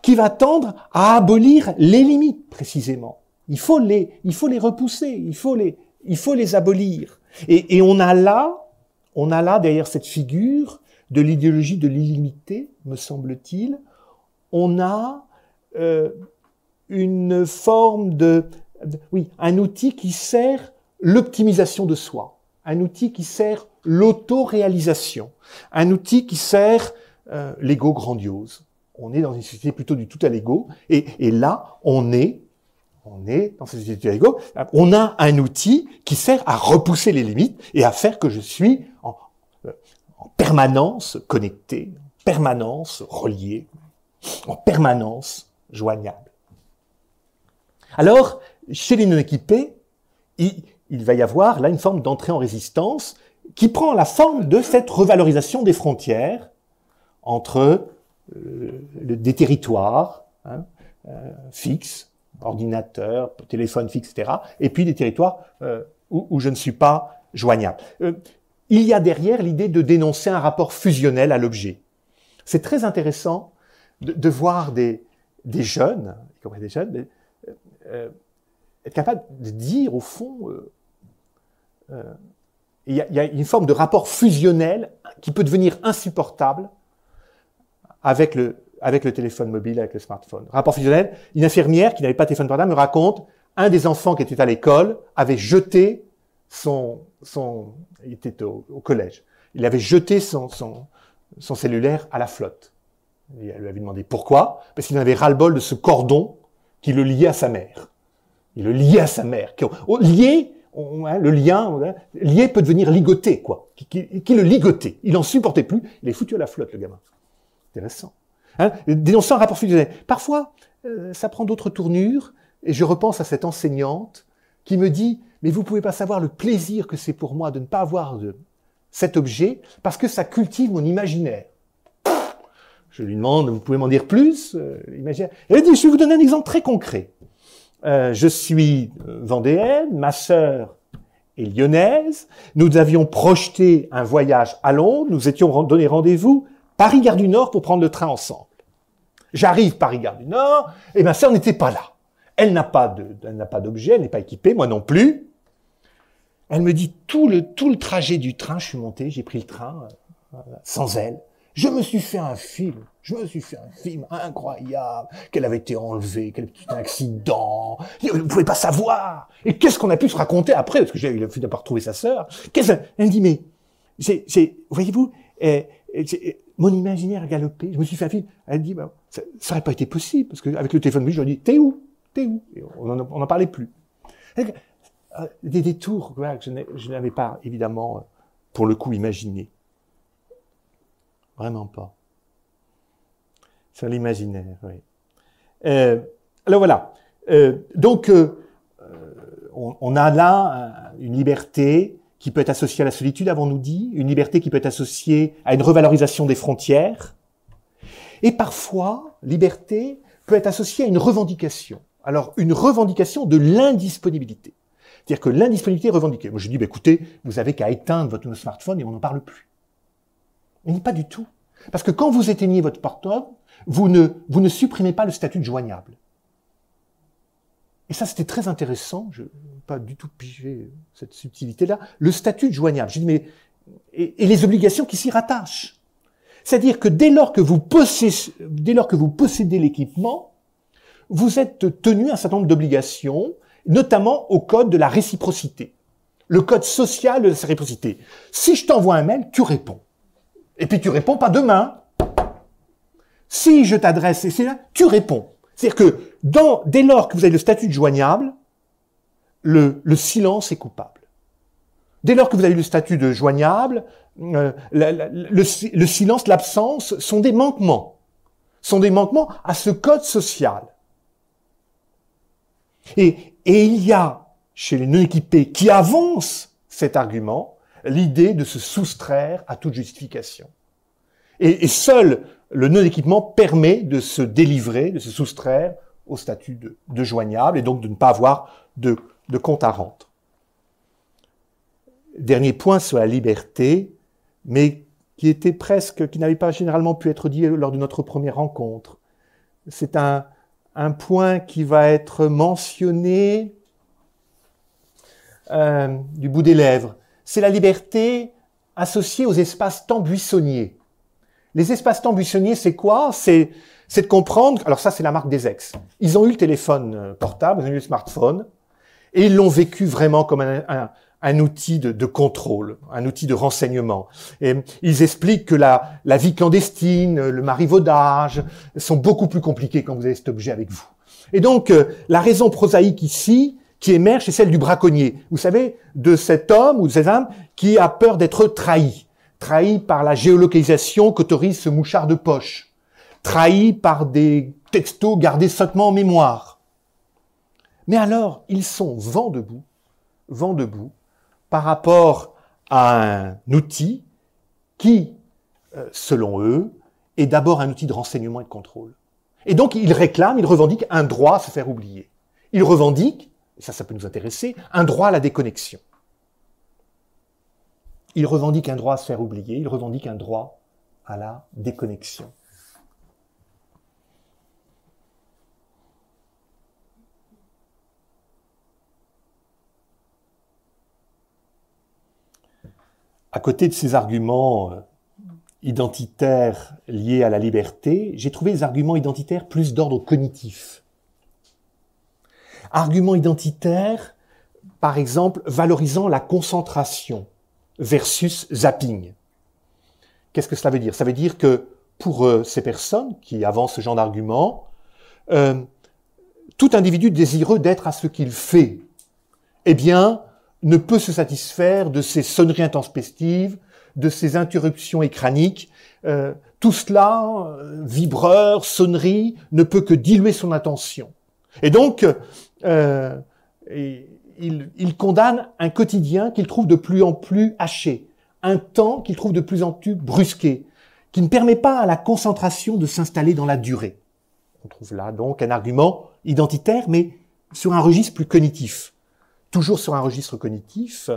qui va tendre à abolir les limites, précisément. Il faut les, il faut les repousser, il faut les, il faut les abolir. Et, on a là on a là, derrière cette figure de l'idéologie de l'illimité, me semble-t-il, on a euh, une forme de, oui, un outil qui sert l'optimisation de soi, un outil qui sert l'auto-réalisation, un outil qui sert euh, l'ego grandiose. On est dans une société plutôt du tout à l'ego, et, là, on est on est dans cette société d'ego, on a un outil qui sert à repousser les limites et à faire que je suis en, euh, en permanence connecté, en permanence relié, en permanence joignable. Alors, chez les non-équipés, il, il va y avoir là une forme d'entrée en résistance qui prend la forme de cette revalorisation des frontières entre euh, des territoires hein, euh, fixes, ordinateurs, téléphones fixes, etc., et puis des territoires euh, où, je ne suis pas joignable. Il y a derrière l'idée de dénoncer un rapport fusionnel à l'objet. C'est très intéressant de, voir des, jeunes, y compris des jeunes, être capables de dire au fond, euh, il y, a, il y, a, une forme de rapport fusionnel qui peut devenir insupportable avec le, téléphone mobile, avec le smartphone. Rapport fusionnel, une infirmière qui n'avait pas de téléphone portable me raconte, un des enfants qui était à l'école avait jeté son, son il était au, collège, il avait jeté son, son, son, cellulaire à la flotte. Et elle lui avait demandé pourquoi, parce qu'il avait ras-le-bol de ce cordon qui le liait à sa mère. Il le liait à sa mère. Qui, lié hein, le lien, hein, lié peut devenir ligoté, quoi. Qui, le ligotait. Il en supportait plus. Il est foutu à la flotte, le gamin. Intéressant. Hein, dénonçant un rapport fusionnel. Parfois, euh, ça prend d'autres tournures, et je repense à cette enseignante qui me dit, mais vous pouvez pas savoir le plaisir que c'est pour moi de ne pas avoir cet objet, parce que ça cultive mon imaginaire. Je lui demande, vous pouvez m'en dire plus euh, imaginaire. Elle dit, je vais vous donner un exemple très concret. Euh, je suis euh, vendéenne, ma sœur est lyonnaise. Nous avions projeté un voyage à Londres. Nous étions donné rendez-vous Paris-Gare du Nord pour prendre le train ensemble. J'arrive Paris-Gare du Nord et ma sœur n'était pas là. Elle n'a pas d'objet, elle n'est pas équipée, moi non plus. Elle me dit tout le tout le trajet du train, je suis monté, j'ai pris le train euh, sans elle. Je me suis fait un film. Je me suis fait un film incroyable, qu'elle avait été enlevée, qu'elle eu un accident. Vous ne pouvez pas savoir. Et qu'est-ce qu'on a pu se raconter après? Parce que j'ai fini par retrouver sa sœur. Qu'est-ce Elle dit, mais, c'est, voyez-vous, eh, eh, mon imaginaire a galopé. Je me suis fait un film. Elle dit, bah, ça n'aurait pas été possible. Parce qu'avec le téléphone, je lui ai dit, t'es où? T'es où? Et On n'en parlait plus. Euh, des détours que je n'avais pas, évidemment, pour le coup, imaginé. Vraiment pas. C'est l'imaginaire, oui. Euh, alors voilà. Euh, donc, euh, on, on, a là une liberté qui peut être associée à la solitude, avons-nous dit, une liberté qui peut être associée à une revalorisation des frontières, et parfois, liberté peut être associée à une revendication. Alors, une revendication de l'indisponibilité. C'est-à-dire que l'indisponibilité est revendiquée. Moi, je dis, bah, écoutez, vous avez qu'à éteindre votre smartphone et on n'en parle plus. Mais pas du tout. Parce que quand vous éteignez votre portable, vous ne, vous ne supprimez pas le statut de joignable. Et ça, c'était très intéressant. Je n'ai pas du tout pigé cette subtilité-là. Le statut de joignable. Je dis, mais, et, et les obligations qui s'y rattachent. C'est-à-dire que dès lors que vous possédez, dès lors que vous possédez l'équipement, vous êtes tenu à un certain nombre d'obligations, notamment au code de la réciprocité. Le code social de la réciprocité. Si je t'envoie un mail, tu réponds. Et puis tu réponds pas demain. Si je t'adresse, tu réponds. C'est-à-dire que dès lors que vous avez le statut de joignable, le, le silence est coupable. Dès lors que vous avez le statut de joignable, euh, le, le, le, silence, l'absence sont des manquements. Sont des manquements à ce code social. Et, et il y a chez les non-équipés qui avancent cet argument l'idée de se soustraire à toute justification. Et, seul le non-équipement permet de se délivrer, de se soustraire au statut de, joignable et donc de ne pas avoir de, compte à rendre. Dernier point sur la liberté, mais qui était presque, qui n'avait pas généralement pu être dit lors de notre première rencontre. C'est un, un point qui va être mentionné euh, du bout des lèvres c'est la liberté associée aux espaces-temps buissonniers. Les espaces-temps buissonniers, c'est quoi? C'est de comprendre, alors ça c'est la marque des ex, ils ont eu le téléphone euh, portable, ils ont eu le smartphone, et ils l'ont vécu vraiment comme un, un, un outil de, de, contrôle, un outil de renseignement. Et ils expliquent que la, la vie clandestine, le marivaudage sont beaucoup plus compliqués quand vous avez cet objet avec vous. Et donc, euh, la raison prosaïque ici, qui émerge, c'est celle du braconnier. Vous savez, de cet homme ou de cette femme qui a peur d'être trahi. Trahi par la géolocalisation qu'autorise ce mouchard de poche. Trahi par des textos gardés sottement en mémoire. Mais alors, ils sont vent debout, vent debout, par rapport à un outil qui, euh, selon eux, est d'abord un outil de renseignement et de contrôle. Et donc, ils réclament, ils revendiquent un droit à se faire oublier. Ils revendiquent, ça, ça peut nous intéresser, un droit à la déconnexion. Ils revendiquent un droit à se faire oublier, ils revendiquent un droit à la déconnexion. À côté de ces arguments euh, identitaires liés à la liberté, j'ai trouvé des arguments identitaires plus d'ordre cognitif. Arguments identitaires, par exemple, valorisant la concentration versus zapping. Qu'est-ce que cela veut dire? Ça veut dire que pour euh, ces personnes qui avancent ce genre d'argument, euh, tout individu désireux d'être à ce qu'il fait, eh bien, ne peut se satisfaire de ces sonneries intempestives, de ces interruptions écraniques. Euh, tout cela, euh, vibreur, sonnerie, ne peut que diluer son attention. Et donc, euh, il, il, condamne un quotidien qu'il trouve de plus en plus haché, un temps qu'il trouve de plus en plus brusqué, qui ne permet pas à la concentration de s'installer dans la durée. On trouve là donc un argument identitaire, mais sur un registre plus cognitif. Toujours sur un registre cognitif.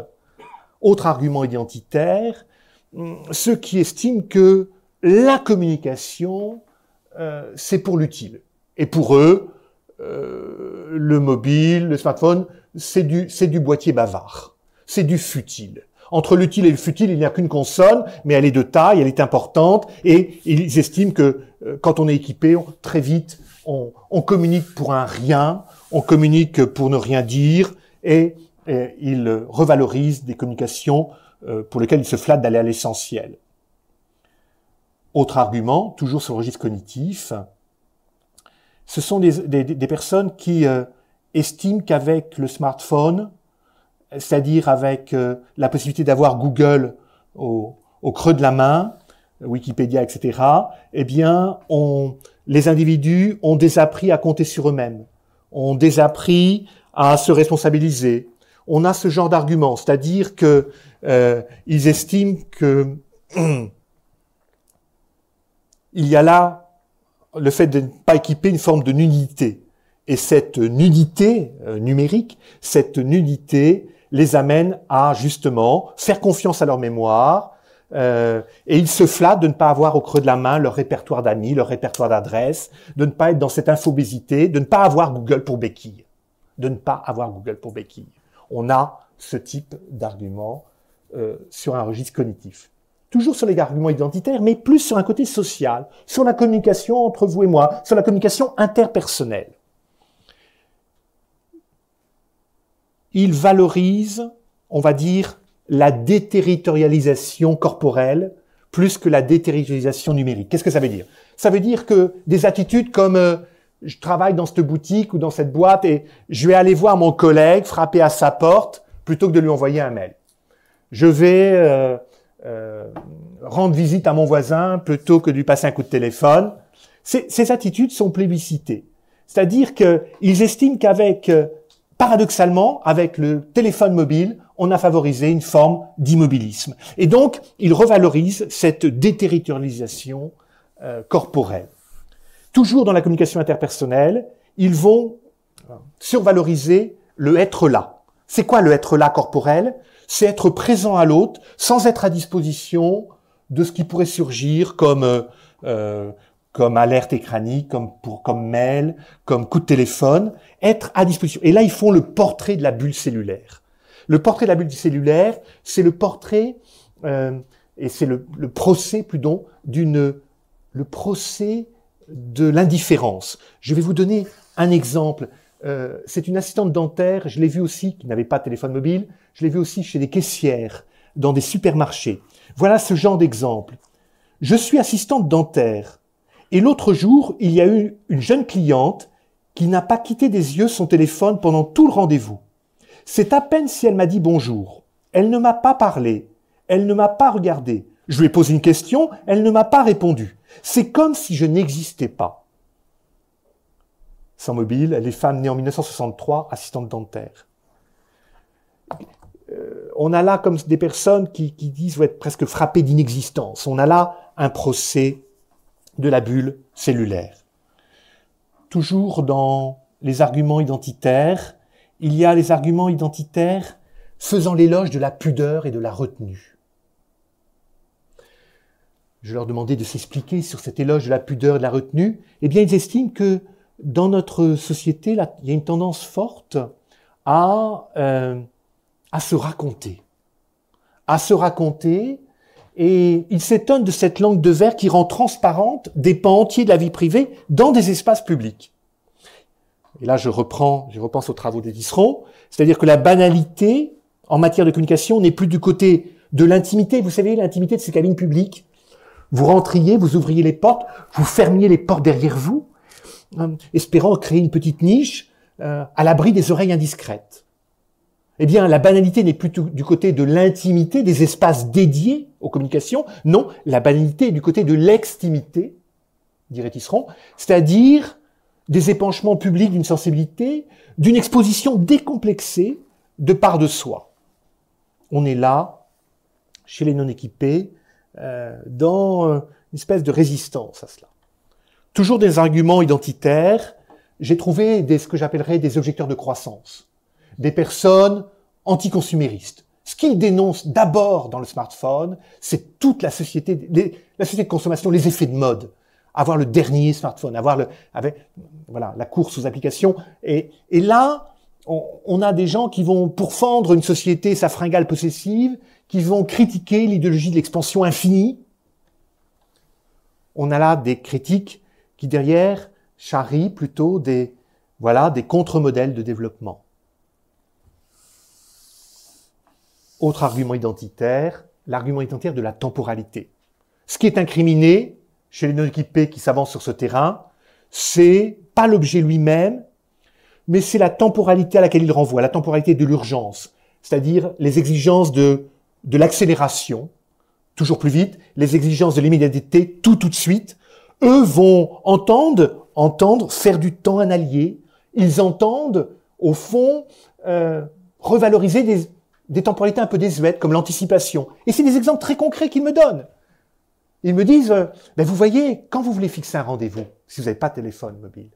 Autre argument identitaire, ceux qui estiment que la communication, euh, c'est pour l'utile. Et pour eux, euh, le mobile, le smartphone, c'est du, c'est du boîtier bavard. C'est du futile. Entre l'utile et le futile, il n'y a qu'une consonne, mais elle est de taille, elle est importante, et ils estiment que euh, quand on est équipé, très vite, on, communique pour un rien, on communique pour ne rien dire, et, ils revalorisent des communications euh, pour lesquels il se flatte d'aller à l'essentiel. Autre argument, toujours sur le registre cognitif, ce sont des, des, personnes qui euh, estiment qu'avec le smartphone, c'est-à-dire avec euh, la possibilité d'avoir Google au, au, creux de la main, Wikipédia, etc., eh bien, on, les individus ont désappris à compter sur eux-mêmes, ont désappris à se responsabiliser. On a ce genre d'argument, c'est-à-dire que euh, ils estiment que il y a là le fait de ne pas équiper une forme de nudité. Et cette nudité euh, numérique, cette nudité les amène à justement faire confiance à leur mémoire, euh, et ils se flattent de ne pas avoir au creux de la main leur répertoire d'amis, leur répertoire d'adresses, de ne pas être dans cette infobésité, de ne pas avoir Google pour béquille, de ne pas avoir Google pour béquille. On a ce type d'argument euh, sur un registre cognitif. Toujours sur les arguments identitaires, mais plus sur un côté social, sur la communication entre vous et moi, sur la communication interpersonnelle. Il valorise, on va dire, la déterritorialisation corporelle plus que la déterritorialisation numérique. Qu'est-ce que ça veut dire? Ça veut dire que des attitudes comme euh, je travaille dans cette boutique ou dans cette boîte et je vais aller voir mon collègue frapper à sa porte plutôt que de lui envoyer un mail je vais euh, euh, rendre visite à mon voisin plutôt que de lui passer un coup de téléphone. Ces, attitudes sont plébiscitées. C'est-à-dire qu'ils estiment qu'avec, euh, paradoxalement, avec le téléphone mobile, on a favorisé une forme d'immobilisme. Et donc, ils revalorisent cette déterritorialisation corporelle. Toujours dans la communication interpersonnelle, ils vont survaloriser le être là. C'est quoi le être là corporel? C'est être présent à l'autre sans être à disposition de ce qui pourrait surgir comme euh, euh, alerte écranique, comme comme mail, comme coup de téléphone, être à disposition. Et là, ils font le portrait de la bulle cellulaire. Le portrait de la bulle cellulaire, c'est le portrait euh, et c'est le, le, procès, plutôt, d'une le procès de l'indifférence. Je vais vous donner un exemple. Euh, c'est une assistante dentaire, je l'ai vue aussi, qui n'avait pas de téléphone mobile, je l'ai vue aussi chez des caissières, dans des supermarchés. Voilà ce genre d'exemple. Je suis assistante dentaire, et l'autre jour, il y a eu une jeune cliente qui n'a pas quitté des yeux son téléphone pendant tout le rendez-vous. C'est à peine si elle m'a dit bonjour. Elle ne m'a pas parlé. Elle ne m'a pas regardé. Je lui ai posé une question, elle ne m'a pas répondu. C'est comme si je n'existais pas. Sans mobile, les femmes nées en 1963, assistantes dentaires. On a là comme des personnes qui, qui disent être presque frappées d'inexistence. On a là un procès de la bulle cellulaire. Toujours dans les arguments identitaires, il y a les arguments identitaires faisant l'éloge de la pudeur et de la retenue. Je leur demandais de s'expliquer sur cet éloge de la pudeur et de la retenue. Eh bien, ils estiment que dans notre société, il y a une tendance forte à, euh, à se raconter. À se raconter et il s'étonne de cette langue de verre qui rend transparente des pans entiers de la vie privée dans des espaces publics. Et là, je reprends, je repense aux travaux des Tisseron, c'est-à-dire que la banalité en matière de communication n'est plus du côté de l'intimité. Vous savez, l'intimité de ces cabines publiques. Vous rentriez, vous ouvriez les portes, vous fermiez les portes derrière vous, espérant créer une petite niche euh, à l'abri des oreilles indiscrètes. Eh bien, la banalité n'est plus du côté de l'intimité, des espaces dédiés aux communications. Non, la banalité est du côté de l'extimité, dirait Tisseron, c'est-à-dire des épanchements publics d'une sensibilité, d'une exposition décomplexée de part de soi. On est là, chez les non-équipés, euh, dans une espèce de résistance à cela. Toujours des arguments identitaires, j'ai trouvé des, ce que j'appellerais des objecteurs de croissance des personnes anticonsuméristes. Ce qu'ils dénoncent d'abord dans le smartphone, c'est toute la société, la société de consommation, les effets de mode. Avoir le dernier smartphone, avoir le, avec, voilà, la course aux applications. Et, là, on, on, a des gens qui vont pourfendre une société sa fringale possessive, qui vont critiquer l'idéologie de l'expansion infinie. On a là des critiques qui derrière charrient plutôt des, voilà, des contre-modèles de développement. Autre argument identitaire, l'argument identitaire de la temporalité. Ce qui est incriminé chez les non-équipés qui s'avancent sur ce terrain, c'est pas l'objet lui-même, mais c'est la temporalité à laquelle il renvoie, la temporalité de l'urgence, c'est-à-dire les exigences de, de l'accélération, toujours plus vite, les exigences de l'immédiateté, tout tout de suite. Eux vont entendre, entendre, faire du temps un allié. Ils entendent, au fond, euh, revaloriser des, des temporalités un peu désuètes, comme l'anticipation. Et c'est des exemples très concrets qu'ils me donnent. Ils me disent, euh, ben vous voyez, quand vous voulez fixer un rendez-vous, si vous n'avez pas de téléphone mobile,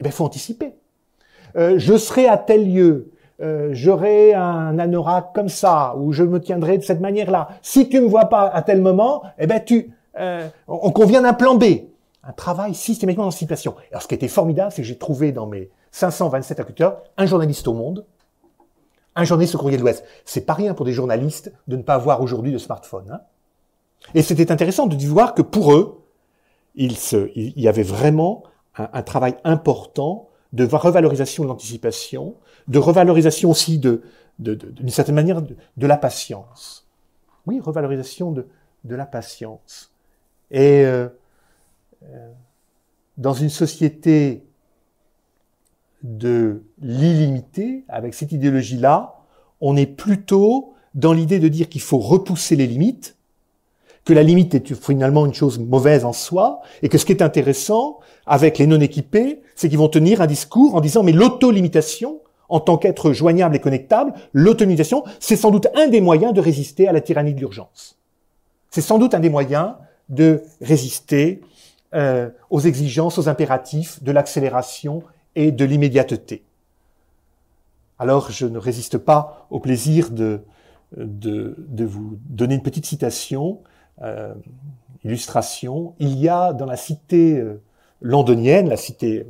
il ben faut anticiper. Euh, je serai à tel lieu, euh, j'aurai un anorak comme ça, ou je me tiendrai de cette manière-là. Si tu me vois pas à tel moment, eh ben tu, euh, on convient d'un plan B. Un travail systématiquement d'anticipation. Alors ce qui était formidable, c'est que j'ai trouvé dans mes 527 acteurs un journaliste au monde un journaliste au courrier de l'Ouest. C'est pas rien pour des journalistes de ne pas avoir aujourd'hui de smartphone. Hein. et c'était intéressant de voir que pour eux, il, se, il y avait vraiment un, travail important de revalorisation de l'anticipation, de revalorisation aussi de, d'une certaine manière, de, la patience. Oui, revalorisation de la patience. Et euh, euh, dans une société de l'illimité, avec cette idéologie-là, on est plutôt dans l'idée de dire qu'il faut repousser les limites, que la limite est finalement une chose mauvaise en soi, et que ce qui est intéressant avec les non-équipés, c'est qu'ils vont tenir un discours en disant mais l'auto-limitation, en tant qu'être joignable et connectable, l'auto-limitation, c'est sans doute un des moyens de résister à la tyrannie de l'urgence. C'est sans doute un des moyens de résister euh, aux exigences, aux impératifs de l'accélération et de l'immédiateté. Alors je ne résiste pas au plaisir de, de, de vous donner une petite citation, euh, illustration. Il y a dans la cité euh, londonienne, la cité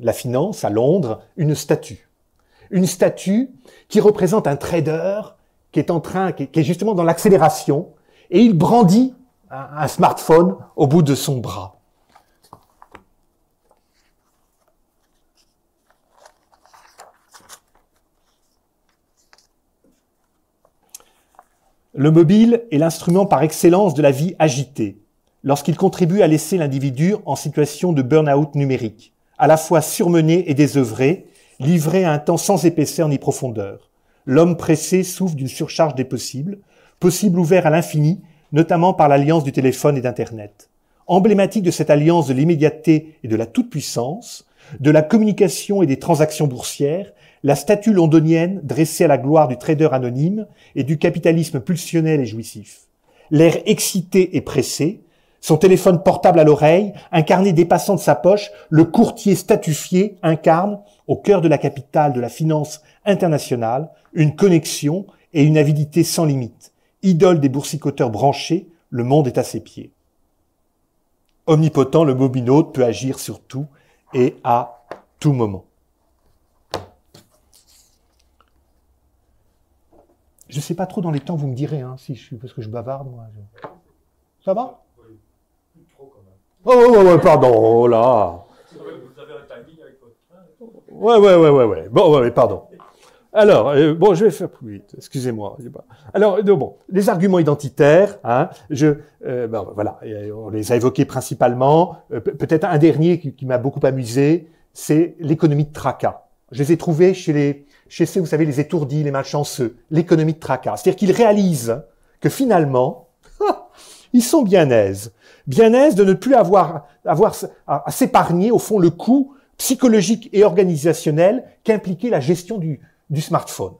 La Finance à Londres, une statue. Une statue qui représente un trader qui est en train, qui est justement dans l'accélération, et il brandit un smartphone au bout de son bras. Le mobile est l'instrument par excellence de la vie agitée, lorsqu'il contribue à laisser l'individu en situation de burn-out numérique, à la fois surmené et désœuvré, livré à un temps sans épaisseur ni profondeur. L'homme pressé souffre d'une surcharge des possibles, possibles ouverts à l'infini, notamment par l'alliance du téléphone et d'Internet. Emblématique de cette alliance de l'immédiateté et de la toute-puissance, de la communication et des transactions boursières, la statue londonienne dressée à la gloire du trader anonyme et du capitalisme pulsionnel et jouissif. L'air excité et pressé, son téléphone portable à l'oreille, un carnet dépassant de sa poche, le courtier statufié incarne, au cœur de la capitale de la finance internationale, une connexion et une avidité sans limite. Idole des boursicoteurs branchés, le monde est à ses pieds. Omnipotent, le mobinote peut agir sur tout et à tout moment. Je ne sais pas trop dans les temps, vous me direz, hein, si je suis, parce que je bavarde, moi. Ça va? Oh, ouais, ouais, pardon, oh là. Ouais, ouais, ouais, ouais, ouais. Bon, ouais, pardon. Alors, euh, bon, je vais faire plus vite. Excusez-moi. Alors, euh, bon, les arguments identitaires. Hein, je, euh, ben, voilà, on les a évoqués principalement. Peut-être un dernier qui, m'a beaucoup amusé, c'est l'économie de tracas. Je les ai trouvés chez les, chez ces, vous savez, les étourdis, les malchanceux. L'économie de tracas. C'est-à-dire qu'ils réalisent que finalement, ils sont bien aises bien aise de ne plus avoir, avoir à, s'épargner au fond le coût psychologique et organisationnel qu'impliquait la gestion du, du smartphone.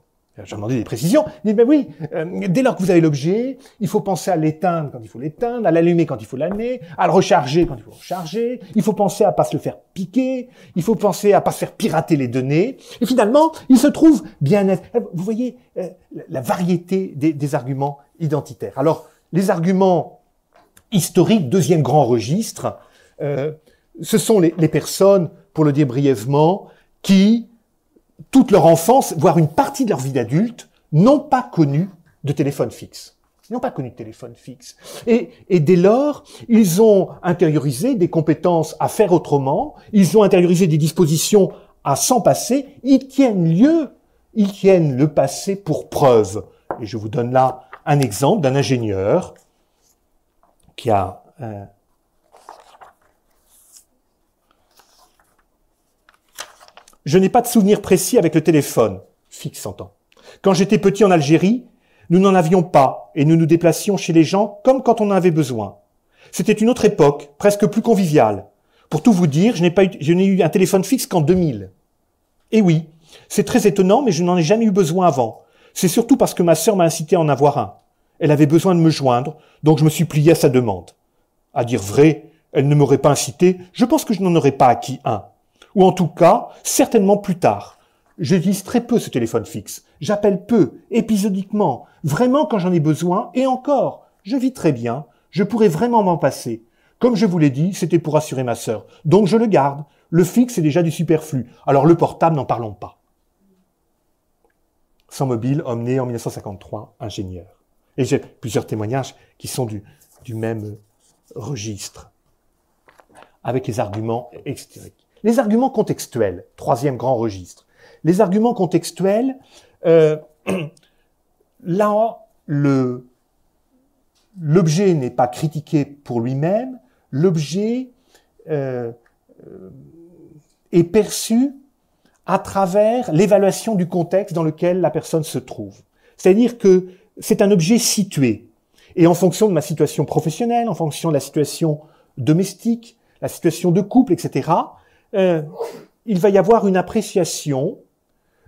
J'ai demandé des précisions. Il dit, ben oui, euh, dès lors que vous avez l'objet, il faut penser à l'éteindre quand il faut l'éteindre, à l'allumer quand il faut l'allumer, à le recharger quand il faut le recharger. Il faut penser à pas se le faire piquer. Il faut penser à pas se faire pirater les données. Et finalement, il se trouve bien être. Vous voyez euh, la variété des, arguments identitaires. Alors, les arguments historique, deuxième grand registre, euh, ce sont les, personnes, pour le dire brièvement, qui, toute leur enfance, voire une partie de leur vie d'adulte, n'ont pas connu de téléphone fixe. Ils n'ont pas connu de téléphone fixe. Et, dès lors, ils ont intériorisé des compétences à faire autrement, ils ont intériorisé des dispositions à s'en passer, ils tiennent lieu, ils tiennent le passé pour preuve. Et je vous donne là un exemple d'un ingénieur qui a euh, Je n'ai pas de souvenir précis avec le téléphone, fixe temps. Quand j'étais petit en Algérie, nous n'en avions pas et nous nous déplacions chez les gens comme quand on en avait besoin. C'était une autre époque, presque plus conviviale. Pour tout vous dire, je n'ai eu, un téléphone fixe qu'en 2000. Et oui, c'est très étonnant, mais je n'en ai jamais eu besoin avant. C'est surtout parce que ma sœur m'a incité à en avoir un. Elle avait besoin de me joindre, donc je me suis plié à sa demande. À dire vrai, elle ne m'aurait pas incité, je pense que je n'en aurais pas acquis un. Ou en tout cas, certainement plus tard. J'utilise très peu ce téléphone fixe. J'appelle peu, épisodiquement, vraiment quand j'en ai besoin, et encore, je vis très bien, je pourrais vraiment m'en passer. Comme je vous l'ai dit, c'était pour assurer ma sœur. Donc je le garde. Le fixe est déjà du superflu. Alors le portable, n'en parlons pas. Sans mobile, homme né en 1953, ingénieur. Et j'ai plusieurs témoignages qui sont du, du même registre, avec les arguments extérieurs. Les arguments contextuels, troisième grand registre. Les arguments contextuels, euh, là, le, l'objet n'est pas critiqué pour lui-même, l'objet euh, euh, est perçu à travers l'évaluation du contexte dans lequel la personne se trouve. C'est-à-dire que c'est un objet situé. Et en fonction de ma situation professionnelle, en fonction de la situation domestique, la situation de couple, etc., euh, il va y avoir une appréciation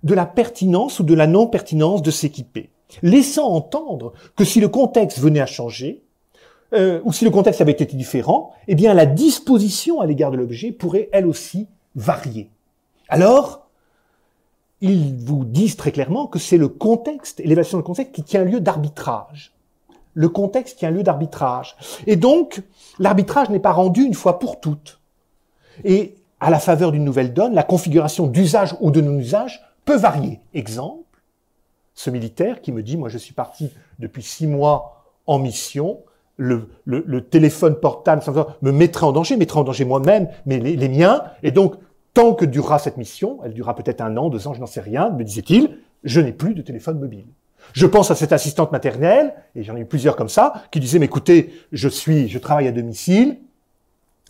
de la pertinence ou de la non-pertinence de s'équiper, laissant entendre que si le contexte venait à changer, euh, ou si le contexte avait été différent, eh bien la disposition à l'égard de l'objet pourrait elle aussi varier. Alors, ils vous disent très clairement que c'est le contexte, l'évaluation du contexte qui tient lieu d'arbitrage. Le contexte tient lieu d'arbitrage. Et donc, l'arbitrage n'est pas rendu une fois pour toutes. Et à la faveur d'une nouvelle donne, la configuration d'usage ou de non-usage peut varier. Exemple, ce militaire qui me dit, moi je suis parti depuis six mois en mission, le, le, téléphone portable me mettrait en danger, mettrait en danger moi-même, mais les, les miens, et donc tant que durera cette mission, elle durera peut-être un an, deux ans, je n'en sais rien, me disait-il, je n'ai plus de téléphone mobile. Je pense à cette assistante maternelle, et j'en ai eu plusieurs comme ça, qui disaient, mais écoutez, je suis, je travaille à domicile,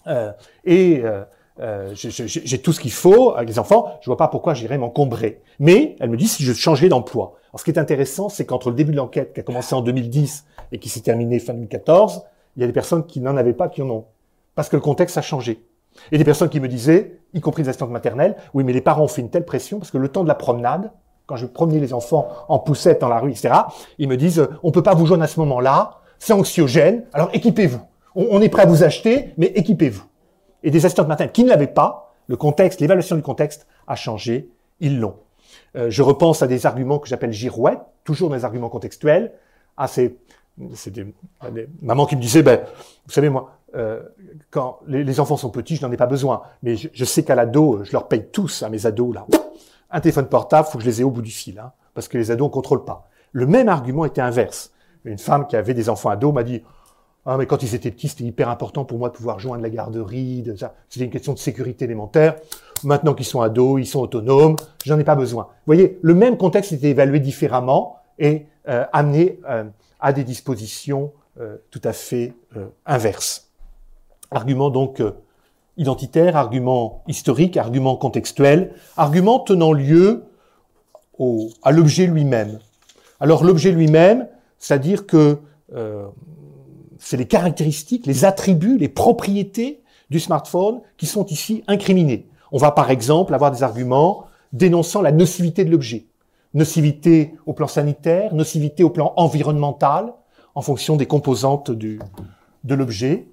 euh, et euh, euh, j'ai tout ce qu'il faut avec les enfants, je vois pas pourquoi j'irais m'encombrer. Mais elle me dit si je changeais d'emploi. Alors ce qui est intéressant, c'est qu'entre le début de l'enquête qui a commencé en 2010 et qui s'est terminée fin 2014, il y a des personnes qui n'en avaient pas, qui en ont. Parce que le contexte a changé. Et des personnes qui me disaient, y compris des assistantes maternelles, oui, mais les parents ont fait une telle pression parce que le temps de la promenade, quand je promenais les enfants en poussette dans la rue, etc., ils me disent, on peut pas vous joindre à ce moment-là, c'est anxiogène, alors équipez-vous. On, est prêt à vous acheter, mais équipez-vous. Et des assistantes maternelles qui ne l'avaient pas, le contexte, l'évaluation du contexte a changé, ils l'ont. Euh, je repense à des arguments que j'appelle girouettes, toujours des arguments contextuels. Ah, c'est c'est des, des, mamans qui me disaient, ben, vous savez, moi, euh, quand les, enfants sont petits, je n'en ai pas besoin. Mais je, sais qu'à l'ado, je leur paye tous à mes ados là. Un téléphone portable, faut que je les ai au bout du fil, hein, parce que les ados ne contrôlent pas. Le même argument était inverse. Une femme qui avait des enfants ados m'a dit, ah mais quand ils étaient petits, c'était hyper important pour moi de pouvoir joindre la garderie, de ça. C'était une question de sécurité élémentaire. Maintenant qu'ils sont ados, ils sont autonomes, j'en ai pas besoin. Vous voyez, le même contexte était évalué différemment et euh, amené euh, à des dispositions euh, tout à fait inverses. Argument donc identitaire, argument historique, argument contextuel, argument tenant lieu au, à l'objet lui-même. Alors l'objet lui-même, c'est-à-dire que c'est les caractéristiques, les attributs, les propriétés du smartphone qui sont ici incriminés. On va par exemple avoir des arguments dénonçant la nocivité de l'objet nocivité au plan sanitaire, nocivité au plan environnemental, en fonction des composantes du, de l'objet.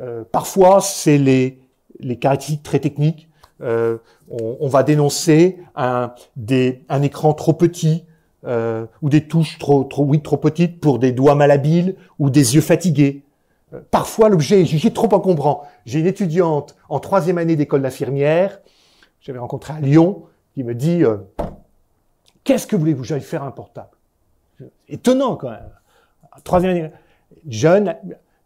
Euh, parfois, c'est les, les caractéristiques très techniques. Euh, on, on, va dénoncer un, des, un écran trop petit euh, ou des touches trop, trop, oui, trop petites pour des doigts malhabiles ou des yeux fatigués. Euh, parfois, l'objet est jugé trop encombrant. J'ai une étudiante en troisième année d'école d'infirmière, j'avais rencontré à Lyon, qui me dit euh, Qu'est-ce que voulez-vous J'allais faire un portable? Étonnant quand même. Troisième année, jeune.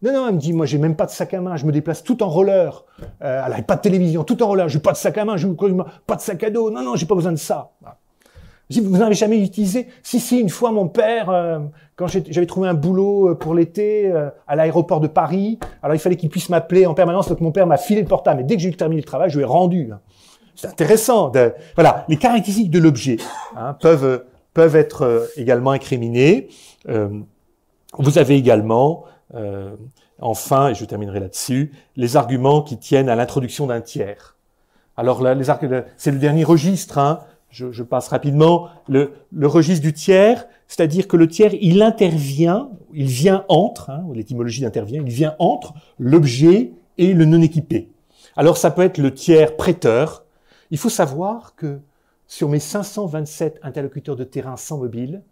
Non, non, elle me dit, moi, j'ai même pas de sac à main, je me déplace tout en roller. Elle n'avait pas de télévision, tout en roller. J'ai pas de sac à main, je pas de sac à dos. Non, non, j'ai pas besoin de ça. Je dis, vous n'avez jamais utilisé Si, si, une fois, mon père, euh, quand j'avais trouvé un boulot euh, pour l'été euh, à l'aéroport de Paris, alors il fallait qu'il puisse m'appeler en permanence, donc mon père m'a filé le portable. Mais dès que j'ai terminé le travail, je lui ai rendu. C'est intéressant. Voilà, les caractéristiques de l'objet hein, peuvent peuvent être également incriminées. Vous avez également, enfin, et je terminerai là-dessus, les arguments qui tiennent à l'introduction d'un tiers. Alors là, les c'est le dernier registre. Hein, je, je, passe rapidement. Le, registre du tiers, c'est-à-dire que le tiers, il intervient, il vient entre, hein, l'étymologie d'intervient, il vient entre l'objet et le non équipé. Alors ça peut être le tiers prêteur, il faut savoir que sur mes 527 interlocuteurs de terrain sans mobile,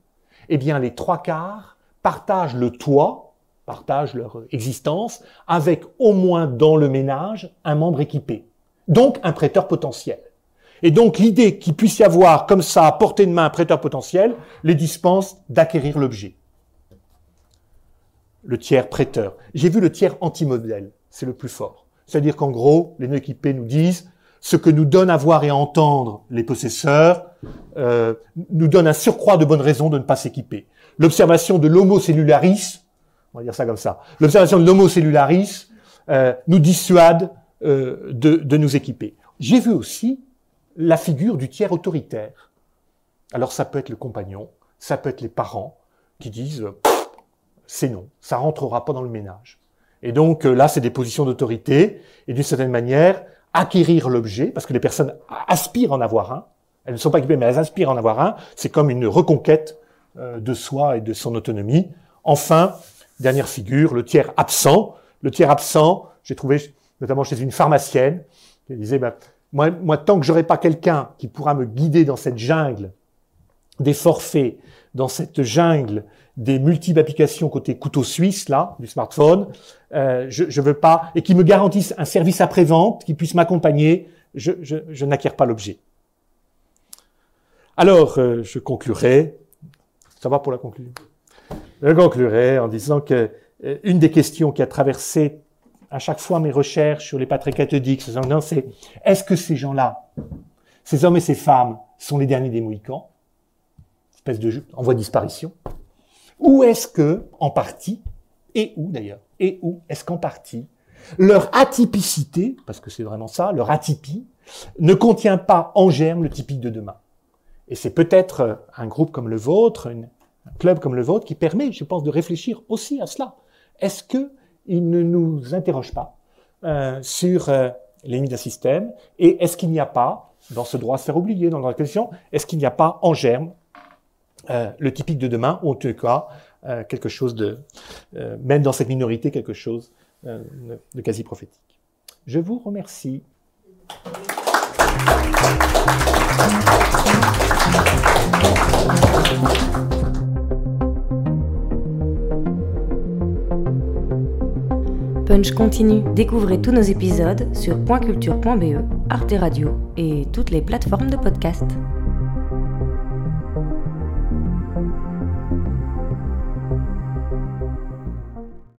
eh bien, les trois quarts partagent le toit, partagent leur existence, avec au moins dans le ménage un membre équipé. Donc, un prêteur potentiel. Et donc, l'idée qu'il puisse y avoir comme ça à portée de main un prêteur potentiel les dispense d'acquérir l'objet. Le tiers prêteur. J'ai vu le tiers anti-modèle. C'est le plus fort. C'est-à-dire qu'en gros, les non équipés nous disent, ce que nous donne à voir et à entendre les possesseurs euh, nous donne un surcroît de bonnes raisons de ne pas s'équiper. L'observation de l'homo cellularis, on va dire ça comme ça, l'observation de l'homo cellularis euh, nous dissuade euh, de, de nous équiper. J'ai vu aussi la figure du tiers autoritaire. Alors ça peut être le compagnon, ça peut être les parents qui disent c'est non, ça rentrera pas dans le ménage. Et donc là, c'est des positions d'autorité, et d'une certaine manière, acquérir l'objet, parce que les personnes aspirent en avoir un. Elles ne sont pas équipées, mais elles aspirent en avoir un. C'est comme une reconquête euh, de soi et de son autonomie. Enfin, dernière figure, le tiers absent. Le tiers absent, j'ai trouvé notamment chez une pharmacienne qui disait, ben, moi, tant que j'aurai pas quelqu'un qui pourra me guider dans cette jungle des forfaits, dans cette jungle des multiples applications côté couteau suisse là du smartphone, euh, je, je veux pas et qui me garantissent un service après vente qui puisse m'accompagner, je, je, je n'acquiers pas l'objet. Alors, euh, je conclurai. Ça va pour la conclusion? Je conclurai en disant que euh, une des questions qui a traversé à chaque fois mes recherches sur les patriarches cathodiques, c'est est-ce que ces gens-là, ces hommes et ces femmes, sont les derniers des Mohicans? Espèce de en voie de disparition. Ou est-ce que, en partie, et où d'ailleurs, et où est-ce qu'en partie, Leur atypicité, parce que c'est vraiment ça, leur atypie, ne contient pas en germe le typique de demain? Et c'est peut-être un groupe comme le vôtre, un club comme le vôtre, qui permet, je pense, de réfléchir aussi à cela. Est-ce qu'il ne nous interroge pas euh, sur euh, les limites d'un système Et est-ce qu'il n'y a pas, dans ce droit à se faire oublier, dans la question, est-ce qu'il n'y a pas en germe euh, le typique de demain, ou en tout cas euh, quelque chose de, même dans cette minorité, quelque chose de quasi prophétique. Je vous remercie. Punch continue. Découvrez tous nos épisodes sur pointculture.be, Arte Radio et toutes les plateformes de podcast.